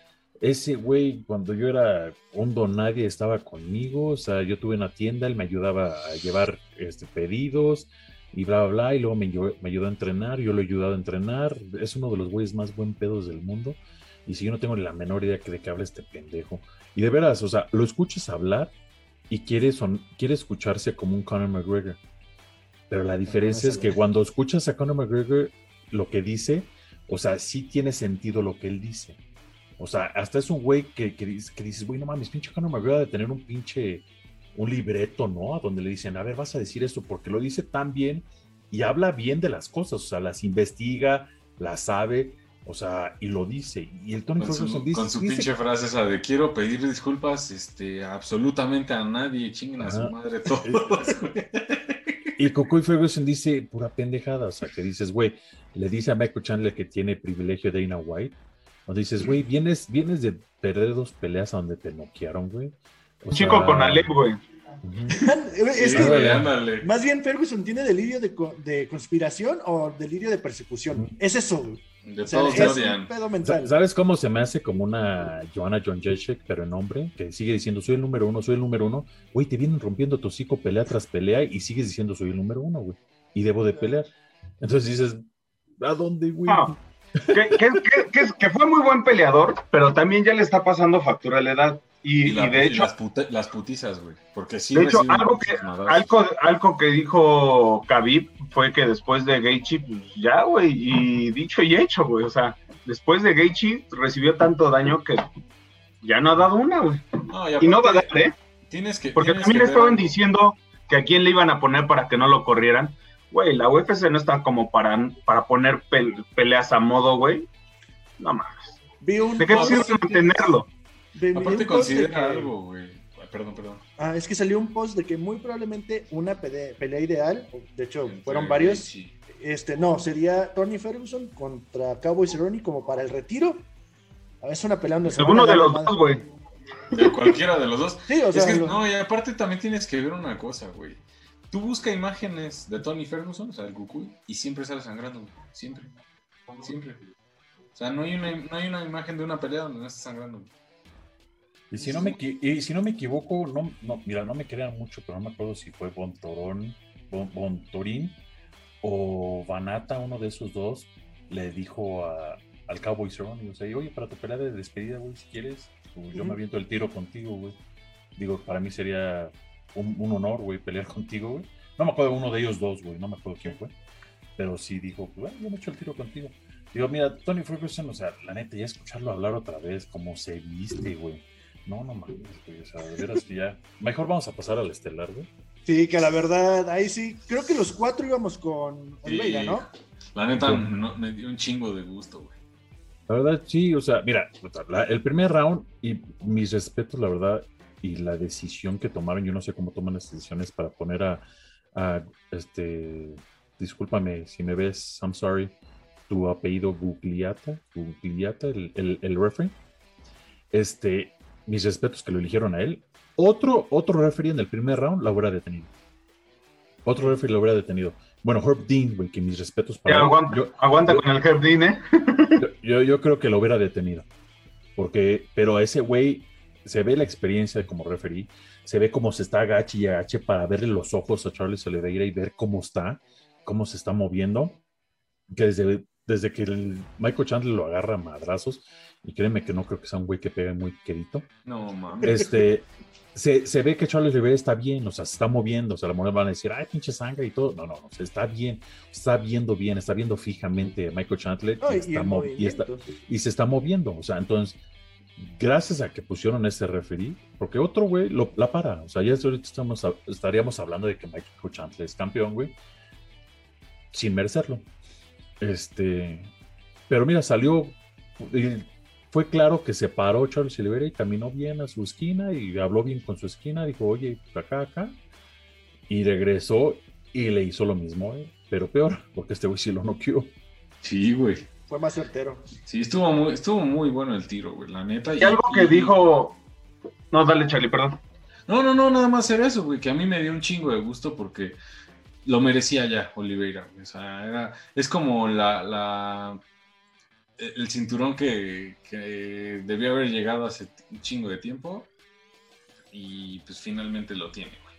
ese güey, cuando yo era un don nadie, estaba conmigo, o sea, yo tuve una tienda, él me ayudaba a llevar este, pedidos y bla, bla, bla, y luego me, me ayudó a entrenar, yo lo he ayudado a entrenar, es uno de los güeyes más buen pedos del mundo, y si yo no tengo la menor idea de qué habla este pendejo, y de veras, o sea, lo escuchas hablar y quiere, son, quiere escucharse como un Conor McGregor, pero la diferencia es que cuando escuchas a Conor McGregor, lo que dice, o sea, sí tiene sentido lo que él dice. O sea, hasta es un güey que, que, dices, güey, no mames, pinche Conor McGregor de tener un pinche, un libreto, ¿no? A donde le dicen, a ver, vas a decir esto, porque lo dice tan bien y habla bien de las cosas, o sea, las investiga, las sabe, o sea, y lo dice. Y el Tony Ferguson dice. Con su pinche frase esa de quiero pedir disculpas este, absolutamente a nadie, chinguen a su madre todos. y Coco Ferguson dice pura pendejada, o sea, que dices, güey, le dice a Michael Chandler que tiene privilegio de Dana White o dices, güey, vienes, vienes de perder dos peleas a donde te noquearon, güey. Un chico con Alep, güey. Es Sí, que- güey, ándale. más bien Ferguson tiene delirio de, de conspiración o delirio de persecución. Es eso, güey. De O sea, todos es un pedo mental. ¿Sabes cómo se me hace como una Joanna John Jacek, pero en hombre, que sigue diciendo soy el número uno, soy el número uno? Güey, te vienen rompiendo tu hocico pelea tras pelea y sigues diciendo soy el número uno, güey. Y debo de pelear. Entonces dices, ¿a dónde, güey? No. Que, que- que- que- que fue muy buen peleador, pero también ya le está pasando factura a la edad. Y, Y, la- y de y hecho, las, las putizas, güey. Porque sí de hecho algo, que, algo, algo que dijo Khabib fue que después de Gaethje, pues ya, güey, y dicho y hecho, güey. O sea, después de Gaethje recibió tanto daño que ya no ha dado una, güey. No, Y no va a dar, ¿eh? Tienes que. Porque tienes también estaban diciendo que a quién le iban a poner para que no lo corrieran. Güey, la UFC no está como para, para poner pel- peleas a modo, güey. No mames. Vi un ¿De qué sirve mantenerlo? Aparte, considera que- algo, güey. Ay, Perdón, perdón. Ah, es que salió un post de que muy probablemente una pele- pelea ideal, de hecho, fueron varios, Sí. este, no, sería Tony Ferguson contra Cowboy Cerrone como para el retiro. A ver, es una pelea donde se a de los dos, güey. De cualquiera de los dos. Sí, o sea, es que, lo- no, y aparte también tienes que ver una cosa, güey. Tú busca imágenes de Tony Ferguson, o sea, el Goku, y siempre sale sangrando, güey. Siempre. Siempre. O sea, no hay una, no hay una imagen de una pelea donde no esté sangrando. güey. Y si no me, y si no me equivoco, no, no, mira, no me crean mucho, pero no me acuerdo si fue Bontorón, Bon- Bontorín o Vanata, uno de esos dos, le dijo a- al Cowboy Cerrone, o sea, oye, para tu pelea de despedida, güey, si quieres, pues, yo me aviento el tiro contigo, güey. Digo, para mí sería un, un honor, güey, pelear contigo, güey. No me acuerdo de uno de ellos dos, güey, no me acuerdo quién fue. Pero sí dijo, pues, bueno, yo me echo el tiro contigo. Digo, mira, Tony Ferguson, o sea, la neta, ya escucharlo hablar otra vez, como se viste, güey. No, no mames, güey, o sea, de veras que ya. Mejor vamos a pasar al estelar, güey. Sí, que la verdad, ahí sí, creo que los cuatro íbamos con Oliveira, Sí. ¿no? La neta, Sí. no- me dio un chingo de gusto, güey. La verdad, sí, o sea, mira, la- el primer round y mis respetos, la verdad, y la decisión que tomaron, yo no sé cómo toman las decisiones para poner a, a, este, discúlpame si me ves, I'm sorry, tu apellido Gugliata, Gugliata, el, el, el referee. Este, mis respetos que lo eligieron a él. Otro, otro referee en el primer round la hubiera detenido. Otro referee lo hubiera detenido. Bueno, Herb Dean, güey, que mis respetos para aguanta, Yo- aguanta con el Herb Dean, ¿eh? yo, yo creo que lo hubiera detenido. Porque, pero a ese güey se ve la experiencia como referí, se ve cómo se está agache y agache para verle los ojos a Charles Oliveira y ver cómo está, cómo se está moviendo. Que desde, desde que el Michael Chandler lo agarra a madrazos, y créeme que no creo que sea un güey que pegue muy querido. No mames. Este, se, se ve que Charles Oliveira está bien, o sea, se está moviendo, o sea, la moneda van a decir, ay, pinche sangre y todo. No, no, no, se está bien, está viendo bien, está viendo fijamente a Michael Chandler No, y, y, está y está- y se está moviendo. O sea, entonces, gracias a que pusieron ese referí, porque otro güey lo, la para. O sea, ya ahorita estamos, estaríamos hablando de que Michael Chandler es campeón, güey, sin merecerlo. Este, pero mira, salió, fue claro que se paró Charles Oliveira y caminó bien a su esquina y habló bien con su esquina, dijo, oye, acá, acá, y regresó y le hizo lo mismo, eh, pero peor, porque este güey sí lo noqueó. Sí, güey. Fue más certero. Sí, estuvo muy, estuvo muy bueno el tiro, güey, la neta. Y algo que y- dijo. No, dale, Charlie, perdón. No, no, no, nada más era eso, güey, que a mí me dio un chingo de gusto porque lo merecía ya Oliveira. O sea, era, es como la, la el cinturón que, que debió haber llegado hace un chingo de tiempo y pues finalmente lo tiene, güey.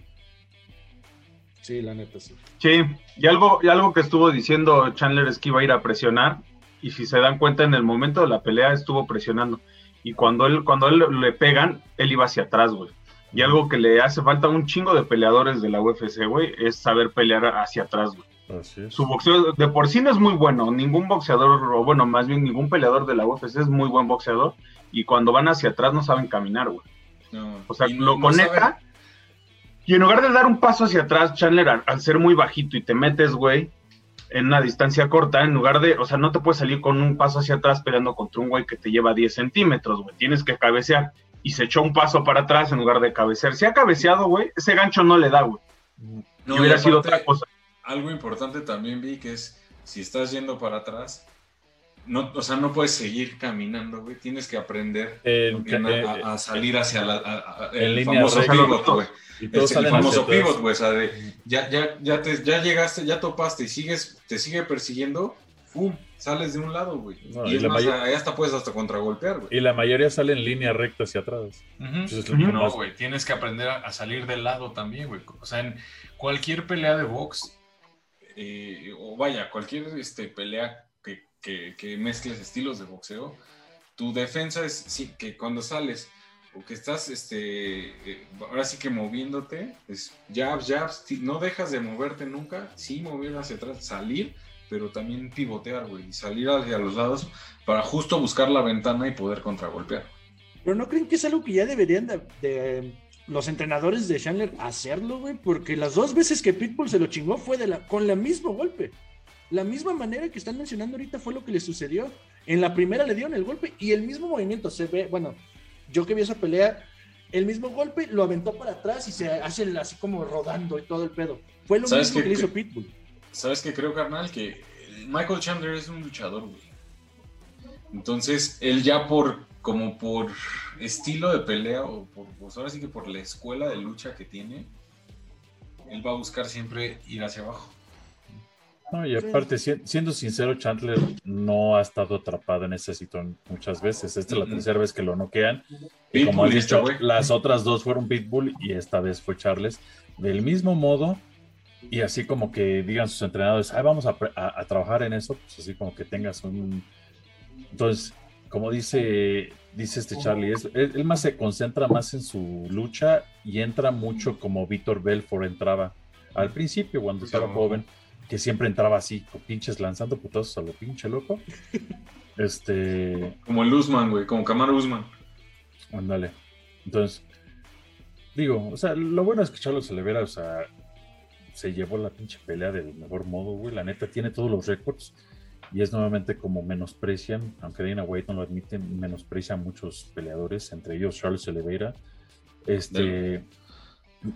Sí, la neta, sí. Sí, y algo, y algo que estuvo diciendo Chandler es que iba a ir a presionar. Y si se dan cuenta, en el momento de la pelea estuvo presionando. Y cuando él, cuando él le pegan, él iba hacia atrás, güey. Y algo que le hace falta a un chingo de peleadores de la UFC, güey, es saber pelear hacia atrás, güey. Así es. Su boxeo de por sí no es muy bueno. Ningún boxeador, o bueno, más bien ningún peleador de la UFC es muy buen boxeador. Y cuando van hacia atrás no saben caminar, güey. No, O sea, no- lo no conecta. sabe- Y en lugar de dar un paso hacia atrás, Chandler, al, al ser muy bajito y te metes, güey, en una distancia corta, en lugar de, o sea, no te puedes salir con un paso hacia atrás peleando contra un güey que te lleva 10 centímetros, güey. Tienes que cabecear. Y se echó un paso para atrás en lugar de cabecear. Si ha cabeceado, güey, ese gancho no le da, güey. No, y hubiera y sido otra cosa. Algo importante también vi que es, si estás yendo para atrás, no, o sea, no puedes seguir caminando, güey. Tienes que aprender a, a- a salir hacia la, a- a- en el famoso pivot, güey. Y El, todos el salen famoso pivot, güey. O sea, de, ya, ya, ya, te, ya llegaste, ya topaste y sigues, te sigue persiguiendo, ¡pum! Sales de un lado, güey. No, y, y la más, mayor- ahí hasta puedes hasta contragolpear, güey. Y la mayoría sale en línea recta hacia atrás. Que No, más- güey, tienes que aprender a, a salir del lado también, güey. O sea, en cualquier pelea de box, eh, o vaya, cualquier este, pelea que, que- mezcles estilos de boxeo, tu defensa es sí, que cuando sales o que estás, este, eh, ahora sí que moviéndote, es jabs, jabs, no dejas de moverte nunca, sí mover hacia atrás, salir, pero también pivotear, güey, y salir hacia los lados para justo buscar la ventana y poder contragolpear. Pero no creen que es algo que ya deberían de, los entrenadores de Chandler hacerlo, güey, porque las dos veces que Pitbull se lo chingó fue de la, con la mismo golpe. La misma manera que están mencionando ahorita fue lo que le sucedió. En la primera le dieron el golpe y el mismo movimiento se ve, bueno, yo que vi esa pelea, el mismo golpe lo aventó para atrás y se hace el- así como rodando y todo el pedo. Fue lo ¿Sabes mismo qué- que le hizo Pitbull. ¿Sabes qué creo, carnal? Que Michael Chandler es un luchador, güey. Entonces, él ya por, como por estilo de pelea, o por, pues ahora sí que por la escuela de lucha que tiene, él va a buscar siempre ir hacia abajo. No, y aparte, si- siendo sincero, Chandler no ha estado atrapado en ese sitio muchas veces. Esta es la tercera vez que lo noquean. Y Pitbull como has este dicho, las otras dos fueron Pitbull y esta vez fue Charles. Del mismo modo, y así como que digan sus entrenadores, "Ay, vamos a, a- a trabajar en eso, pues así como que tengas un... Entonces, como dice, dice este Charlie, es- él, él más se concentra más en su lucha y entra mucho como Víctor Belfort entraba al principio cuando estaba joven, que siempre entraba así, con pinches lanzando putazos a lo pinche loco. Este, Como el Usman, güey, como Kamaru Usman. Ándale. Entonces, digo, o sea, lo bueno es que Charlos Oliveira, o sea, se llevó la pinche pelea del mejor modo, güey. La neta tiene todos los récords y es nuevamente como menosprecian, aunque Dana White no lo admite, menosprecian a muchos peleadores, entre ellos Charles Oliveira. Este,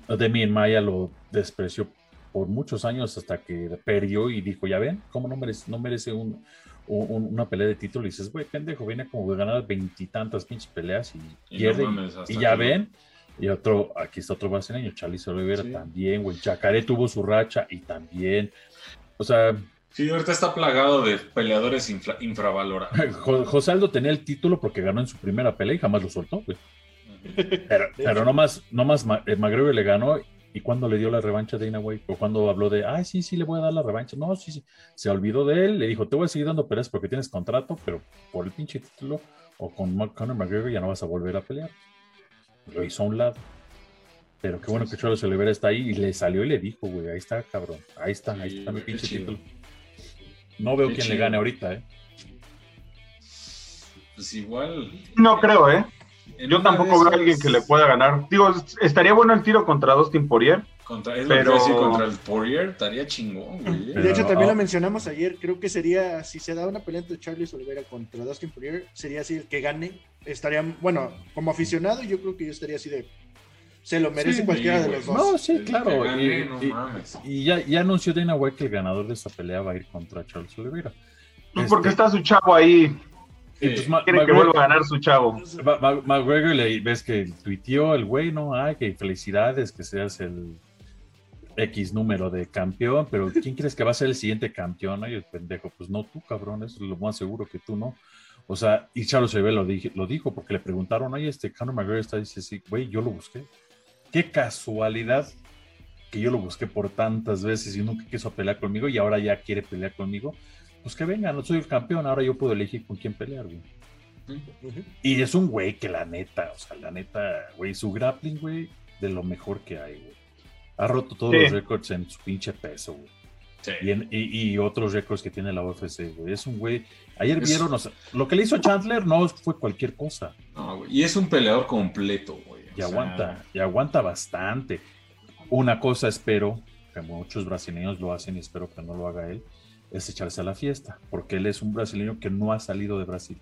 Demian Maya lo despreció por muchos años hasta que perdió y dijo, ya ven, ¿cómo no merece, no merece un, un- una pelea de título? Y dices, güey, pendejo, viene como de ganar veintitantas pinches peleas y, Y pierde. no mames, y ya que- ven. Y otro, aquí está otro brasileño, Charles Oliveira Sí. también, güey. Chacaré tuvo su racha y también. O sea, Sí, ahorita está plagado de peleadores infla- infravalorados. Jo- José Aldo tenía el título porque ganó en su primera pelea y jamás lo soltó, güey. Pero, pero nomás, nomás Ma- eh, McGregor le ganó y cuando le dio la revancha a Dana White, o cuando habló de, ay, sí, sí, le voy a dar la revancha. No, sí, sí. Se olvidó de él, le dijo, te voy a seguir dando peleas porque tienes contrato, pero por el pinche título o con Ma- Conor McGregor ya no vas a volver a pelear. Lo hizo a un lado. Pero qué bueno que Charles Oliveira está ahí y le salió y le dijo, güey, ahí está, cabrón. Ahí está, ahí Sí, está mi pinche chido. título. No veo Qué quién le gane ahorita, ¿eh? Pues igual. No creo, ¿eh? Yo tampoco veo a alguien que le pueda ganar. Digo, estaría bueno el tiro contra Dustin Poirier. Contra, es lo Pero- que decir, contra el Poirier estaría chingón, güey. Pero- de hecho, también lo mencionamos ayer. Creo que sería, si se da una pelea entre Charles Oliveira contra Dustin Poirier, sería así el que gane. Estaría, bueno, como aficionado, yo creo que yo estaría así de. Se lo merece Sí, cualquiera de los dos. No, sí, El claro. gane, y, no y- mames. y ya, ya anunció Dana White que el ganador de esta pelea va a ir contra Charles Oliveira. Pues Este, porque está su chavo ahí. Y pues Sí. Ma- Quiere que McGregor- vuelva a ganar su chavo. McGregor le ves que tuiteó el güey, no, ay, que felicidades, que seas el X número de campeón, pero ¿quién crees que va a ser el siguiente campeón? Ay, el pendejo, pues no tú, cabrón, eso es lo más seguro que tú no. O sea, y Charles Oliveira lo, dije- lo dijo porque le preguntaron, oye, este Conor McGregor está, dice, sí, güey, yo lo busqué. Qué casualidad que yo lo busqué por tantas veces y nunca quiso pelear conmigo y ahora ya quiere pelear conmigo. Pues que venga, no soy el campeón, ahora yo puedo elegir con quién pelear, güey. Y es un güey que la neta, o sea, la neta, güey, su grappling, güey, de lo mejor que hay, güey. Ha roto todos Sí. los récords en su pinche peso, güey. Sí. Y, en- y- y otros récords que tiene la UFC, güey. Es un güey. Ayer Es- vieron, o sea, lo que le hizo Chandler no fue cualquier cosa. No, güey. Y es un peleador completo, güey. O Y sea, aguanta, y aguanta bastante. Una cosa espero, que muchos brasileños lo hacen y espero que no lo haga él, es echarse a la fiesta, porque él es un brasileño que no ha salido de Brasil.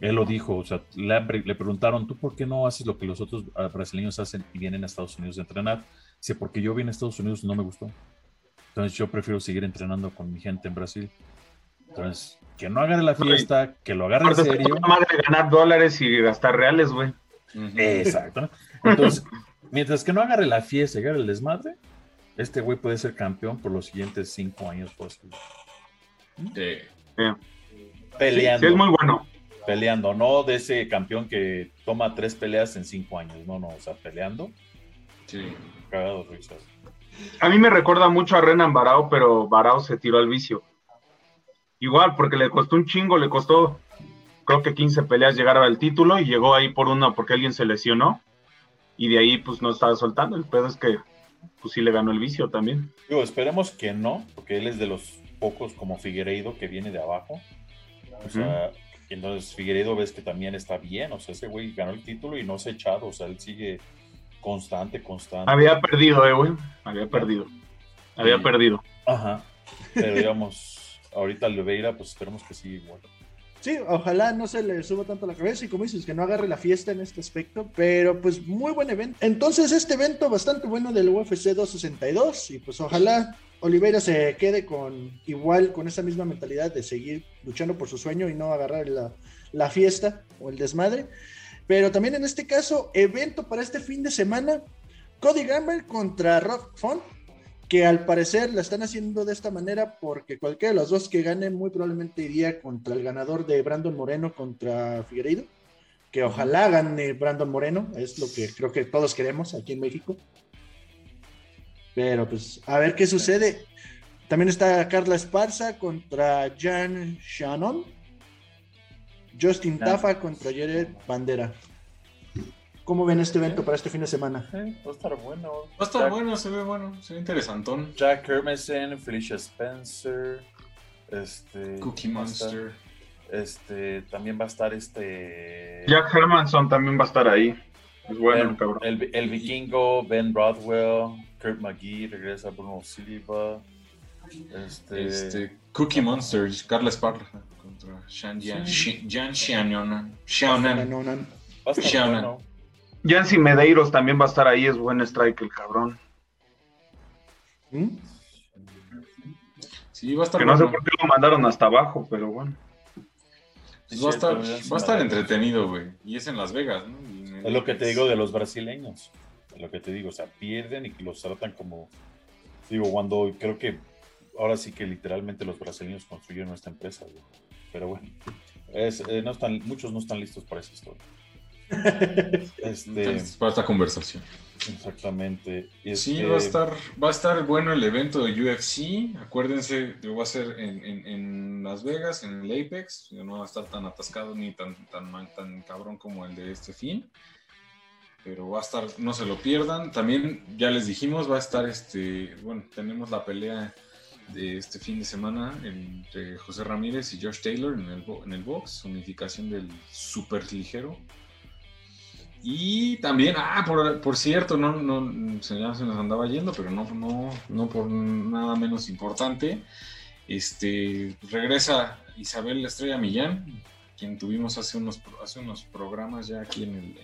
Él lo dijo, o sea, le, le preguntaron, ¿tú por qué no haces lo que los otros ah, brasileños hacen y vienen a Estados Unidos a entrenar? Dice, porque yo vine a Estados Unidos y no me gustó. Entonces yo prefiero seguir entrenando con mi gente en Brasil. Entonces, que no agarre la fiesta, que lo agarre en serio. madre ganar dólares y gastar reales, güey. Exacto. ¿no? Entonces, mientras que no agarre la fiesta y agarre el desmadre, este güey puede ser campeón por los siguientes cinco años. Pues, Sí. peleando. Sí, es muy bueno. Peleando, no de ese campeón que toma tres peleas en cinco años. No, no, o sea, peleando. Sí. Cagado, risas. A mí me recuerda mucho a Renan Barao, pero Barao se tiró al vicio. Igual, porque le costó un chingo, le costó creo que 15 peleas llegar al título y llegó ahí por una porque alguien se lesionó y de ahí pues no estaba soltando. El pedo es que pues sí le ganó el vicio también. Digo, esperemos que no, porque él es de los pocos como Figueiredo que viene de abajo. O sea, entonces Figueiredo ves que también está bien. O sea, ese güey ganó el título y no se ha echado. O sea, él sigue constante, constante. Había perdido, eh, güey. Había perdido. Había Sí. perdido. Ajá. Pero digamos, ahorita Oliveira, pues esperemos que sí, igual. Sí, ojalá no se le suba tanto la cabeza y como dices, que no agarre la fiesta en este aspecto, pero pues muy buen evento. Entonces, este evento bastante bueno del UFC 262 y pues ojalá Oliveira se quede con igual, con esa misma mentalidad de seguir luchando por su sueño y no agarrar la, la fiesta o el desmadre. Pero también en este caso, evento para este fin de semana, Cody Gamble contra Rob Font, que al parecer la están haciendo de esta manera porque cualquiera de los dos que gane muy probablemente iría contra el ganador de Brandon Moreno contra Figueiredo, que ojalá gane Brandon Moreno, es lo que creo que todos queremos aquí en México. Pero pues a ver qué sucede. También está Carla Esparza contra Jan Shannon. Justin. Tafa contra Jared Bandera. ¿Cómo ven este evento para este fin de semana? Eh, va a estar bueno. Va a estar Jack- bueno, se ve bueno, se ve interesantón. Jack Hermanson, Felicia Spencer, este. Cookie estar- Monster. este, también va a estar este. Jack Hermanson también va a estar ahí. Es bueno, Ben- cabrón. el, el vikingo, Ben Broadwell, Kurt McGee, regresa Bruno Silva. Este, Este, Cookie Monster, Carla Esparza contra Shan Jan, Sí. Shi- Jan Xiaonan. Xiaonan. No, Yancy Medeiros también va a estar ahí, es buen strike el cabrón. ¿Mm? Sí, va a estar Que no sé por qué lo mandaron hasta abajo, pero bueno. Pues va a estar, va a estar entretenido, güey. Y es en Las Vegas, ¿no? En- Es lo que te digo de los brasileños. Es lo que te digo, o sea, pierden y los tratan como. Digo, cuando creo que ahora sí que literalmente los brasileños construyeron esta empresa, güey. Pero bueno, es, eh, no están, muchos no están listos para esa historia. Este, Entonces, para esta conversación. exactamente. Sí, Este, va a estar, va a estar bueno el evento de UFC. Acuérdense, que va a ser en, en- en Las Vegas, en el Apex. No va a estar tan atascado ni tan, tan, mal- tan cabrón como el de este fin. Pero va a estar, no se lo pierdan. También, ya les dijimos, va a estar este. Bueno, tenemos la pelea de este fin de semana entre José Ramírez y Josh Taylor en el, en el box, unificación del super ligero. Y también, ah, por, por cierto, no, no, se, ya se nos andaba yendo, pero no, no, no por nada menos importante. Este, regresa Isabel Estrella Millán, quien tuvimos hace unos, hace unos programas ya aquí en el,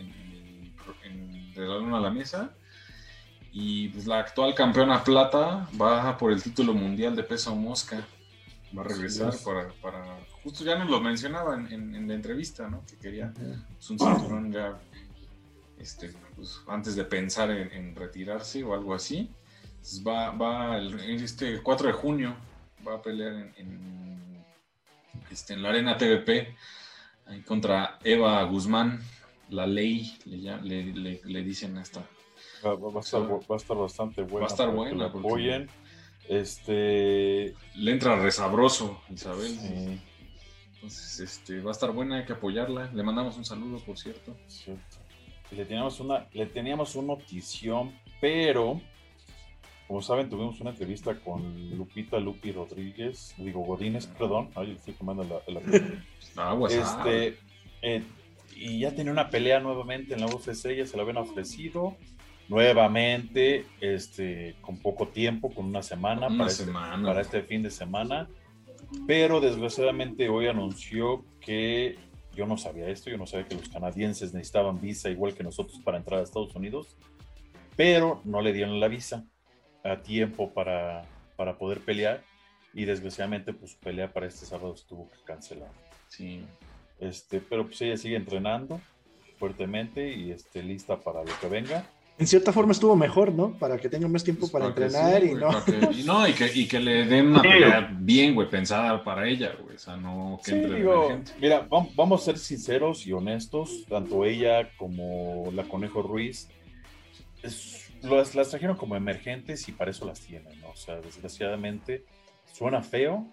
en De la Luna a la Mesa. Y pues, la actual campeona plata va por el título mundial de peso mosca. Va a regresar para, para. Justo ya nos lo mencionaba en, en- en la entrevista, ¿no? Que quería pues, un cinturón ya este, pues, antes de pensar en, en retirarse o algo así. Entonces, va, va el, este 4 de junio, va a pelear en, en, este, en la Arena TVP ahí contra Eva Guzmán, la ley, le, le, le- le dicen a esta. Va, va- a estar, va a estar bastante buena. Va a estar buena, porque- apoyen. Este. Le entra resabroso, Isabel. sí, Entonces, este, va a estar buena, hay que apoyarla. Le mandamos un saludo, por cierto. cierto. Le teníamos una, le teníamos una notición, pero como saben, tuvimos una entrevista con Lupita Lupi Rodríguez, digo Godínez, perdón, ay, le estoy tomando la, la- Aguas. ah. este, eh, y ya tenía una pelea nuevamente en la UFC, ya se la habían ofrecido nuevamente, este, con poco tiempo, con una semana, una para, este, semana. para este fin de semana, pero desgraciadamente hoy anunció que yo no sabía esto, yo no sabía que los canadienses necesitaban visa igual que nosotros para entrar a Estados Unidos, pero no le dieron la visa a tiempo para, para poder pelear y desgraciadamente pues su pelea para este sábado se tuvo que cancelar. Sí. Este, pero pues ella sigue entrenando fuertemente y este, lista para lo que venga. En cierta forma estuvo mejor, ¿no? Para que tenga más tiempo para, Pues que entrenar sí, y no. para que- y no, y que, y que le den una Sí. pelea bien, güey, pensada para ella, güey. O sea, no que Sí, entre digo, emergente. mira, vam- vamos a ser sinceros y honestos, tanto ella como la Conejo Ruiz, es- las, las trajeron como emergentes y para eso las tienen, ¿no? O sea, desgraciadamente suena feo,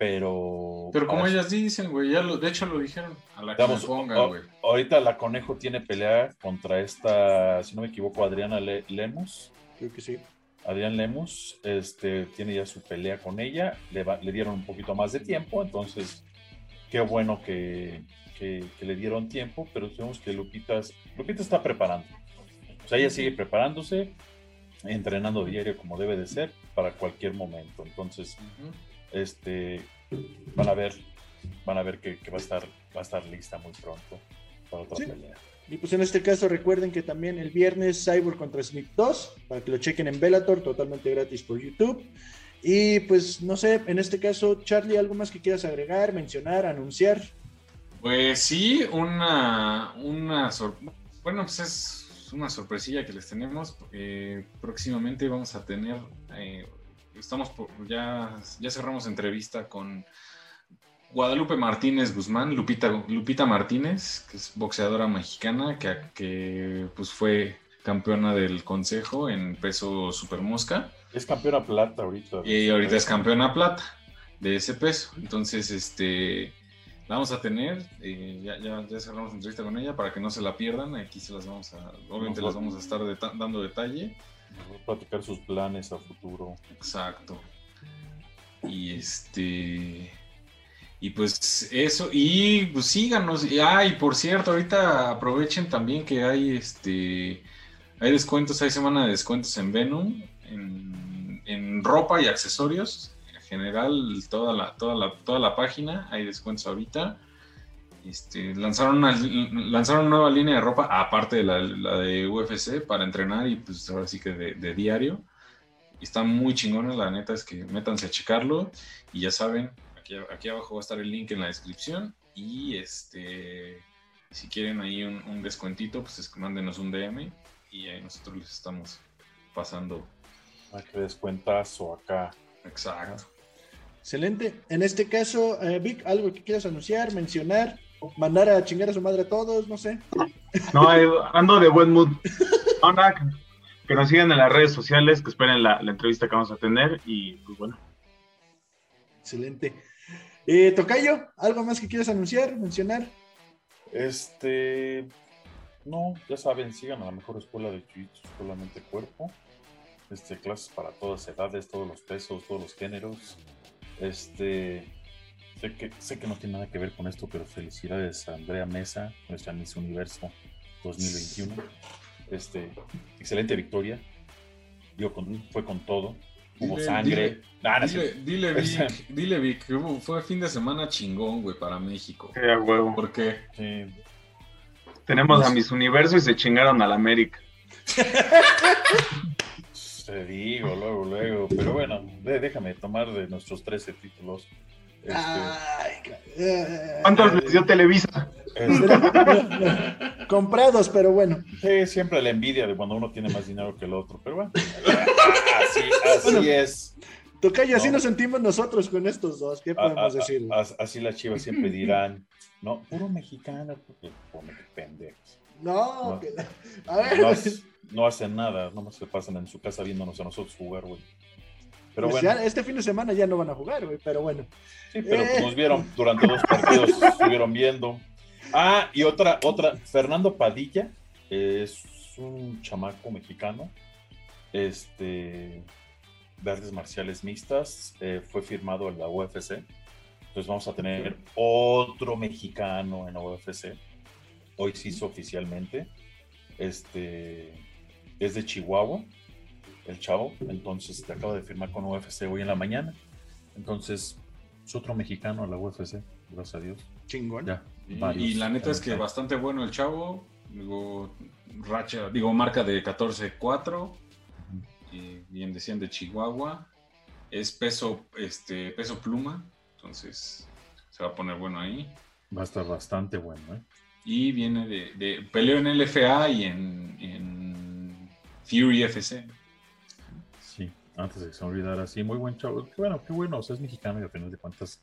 pero... Pero como ellas dicen, güey, ya lo, de hecho lo dijeron. A la que Digamos, me pongan, a- güey. ahorita la Conejo tiene pelea contra esta, si no me equivoco, Adriana Le- Lemus. Creo que sí. Adrián Lemus este, tiene ya su pelea con ella, le, va- le dieron un poquito más de tiempo, entonces qué bueno que, que- que le dieron tiempo, pero sabemos que Lupita, Lupita está preparando. O sea, ella sigue preparándose, entrenando diario como debe de ser para cualquier momento. Entonces. Este, van a ver, van a ver que, que va a estar, va a estar lista muy pronto para otra Sí. pelea. Y pues en este caso recuerden que también el viernes Cyborg contra Smith 2, para que lo chequen en Bellator, totalmente gratis por YouTube. Y pues no sé, en este caso, Charlie, ¿algo más que quieras agregar, mencionar, anunciar? Pues sí, una, una bueno, pues es una sorpresilla que les tenemos. Eh, próximamente vamos a tener, eh, estamos por- ya, ya cerramos entrevista con Guadalupe Martínez Guzmán, Lupita, Lupita Martínez, que es boxeadora mexicana, que, que pues fue campeona del consejo en peso super mosca. Es campeona plata ahorita. Y ahorita es campeona plata de ese peso. Entonces, este, la vamos a tener. eh, ya, ya, ya cerramos entrevista con ella para que no se la pierdan. Aquí se las vamos a, obviamente les vamos a estar dando detalle. Platicar sus planes a futuro. Exacto. Y este. Y pues eso, y pues síganos. Y, ah, y por cierto, ahorita aprovechen también que hay este. Hay descuentos, hay semana de descuentos en Venom, en, en ropa y accesorios. En general, toda la, toda la, toda la página, hay descuentos ahorita. Este, lanzaron, una, lanzaron una nueva línea de ropa, aparte de la, la de UFC, para entrenar y pues ahora sí que de, de diario. Y está muy chingona, la neta es que métanse a checarlo. Y ya saben, aquí, aquí abajo va a estar el link en la descripción. Y este, si quieren ahí un, un descuentito, pues es que mándenos un DM y ahí nosotros les estamos pasando. Ah, qué descuentazo acá. Exacto. Excelente. En este caso, eh, Vic, ¿algo que quieras anunciar, mencionar, mandar a chingar a su madre a todos? No sé. No, eh, ando de buen mood. No, nada, que- que nos sigan en las redes sociales, que esperen la, la entrevista que vamos a tener y pues bueno. Excelente. Eh, Tocayo, ¿algo más que quieras anunciar, mencionar? Este. No, ya saben, sigan a la mejor escuela de Jiu-Jitsu, solamente cuerpo. Este, clases para todas edades, todos los pesos, todos los géneros. Este. Sé que, sé que no tiene nada que ver con esto, pero felicidades a Andrea Mesa, nuestra Miss Universo 2021. Este, excelente victoria. Dio con- fue con todo. Hubo Dile- sangre. dile- Ah, no es Dile, Vic, dile, Vic, que hubo- fue fin de semana chingón, güey, para México. Sí, a huevo. ¿Por qué? Sí. Tenemos a Miss Universo y se chingaron al América. Te digo, luego, luego. Pero bueno, déjame tomar de nuestros 13 títulos. Este, Ay, eh, ¿Cuántos les dio Televisa? este, comprados, pero bueno. sí, siempre la envidia de cuando uno tiene más dinero que el otro. Pero bueno, así, así Bueno, es. Tocayo, así No. nos sentimos nosotros con estos dos. ¿Qué podemos decir? así las chivas siempre dirán, no, puro mexicano, porque pone que pendejos. No, No. que- a ver. No, no hacen nada, nomás se pasan en su casa viéndonos a nosotros jugar, güey. Pero Pues bueno, ya este fin de semana ya no van a jugar, güey, pero bueno. sí, pero pues Eh. nos vieron durante dos partidos, estuvieron viendo. Ah, y otra, otra, Fernando Padilla es un chamaco mexicano, este, de artes marciales mixtas, eh, fue firmado en la UFC. Entonces vamos a tener otro mexicano en la UFC. Hoy se hizo oficialmente. Este es de Chihuahua, el chavo. Entonces te acaba de firmar con UFC hoy en la mañana. Entonces es otro mexicano en la UFC, gracias a Dios. Chingón. Ya. Y, varios. y la neta es que bastante bueno el chavo. Digo, racha, digo, marca de 14-4. y bien decían de Chihuahua. es peso, este, peso pluma, entonces se va a poner bueno ahí. Va a estar bastante bueno, ¿eh? Y viene de, de peleo en LFA y en, en Fury FC. Antes de que se olvidara, sí, muy buen chavo. Qué bueno, qué bueno, o sea, es mexicano y al final de cuentas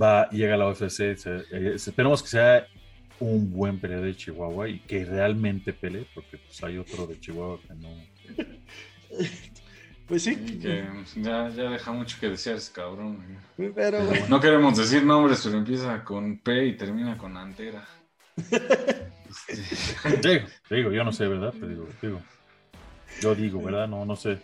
va, llega a la UFC. se- eh, esperemos que sea un buen peleador de Chihuahua y que realmente pelee, porque pues hay otro de Chihuahua que no. Pues sí, que ya, ya deja mucho que desear ese cabrón. güey. pero bueno. No queremos decir nombres, pero empieza con P y termina con Antera. Este, Digo, digo, yo no sé, ¿verdad? Pero digo, digo. Yo digo, ¿verdad? No, no sé.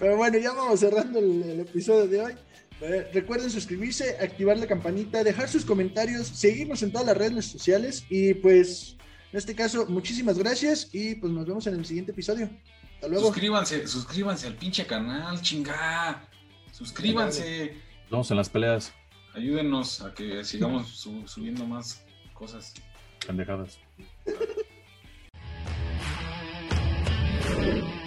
Pero bueno, ya vamos cerrando el, episodio de hoy. Eh, recuerden suscribirse, activar la campanita, dejar sus comentarios, seguirnos en todas las redes sociales y pues en este caso muchísimas gracias y pues nos vemos en el siguiente episodio. Hasta luego. Suscríbanse, suscríbanse al pinche canal, chingá. Suscríbanse. Vamos en las peleas. Ayúdenos a que sigamos subiendo más cosas. Pendejadas.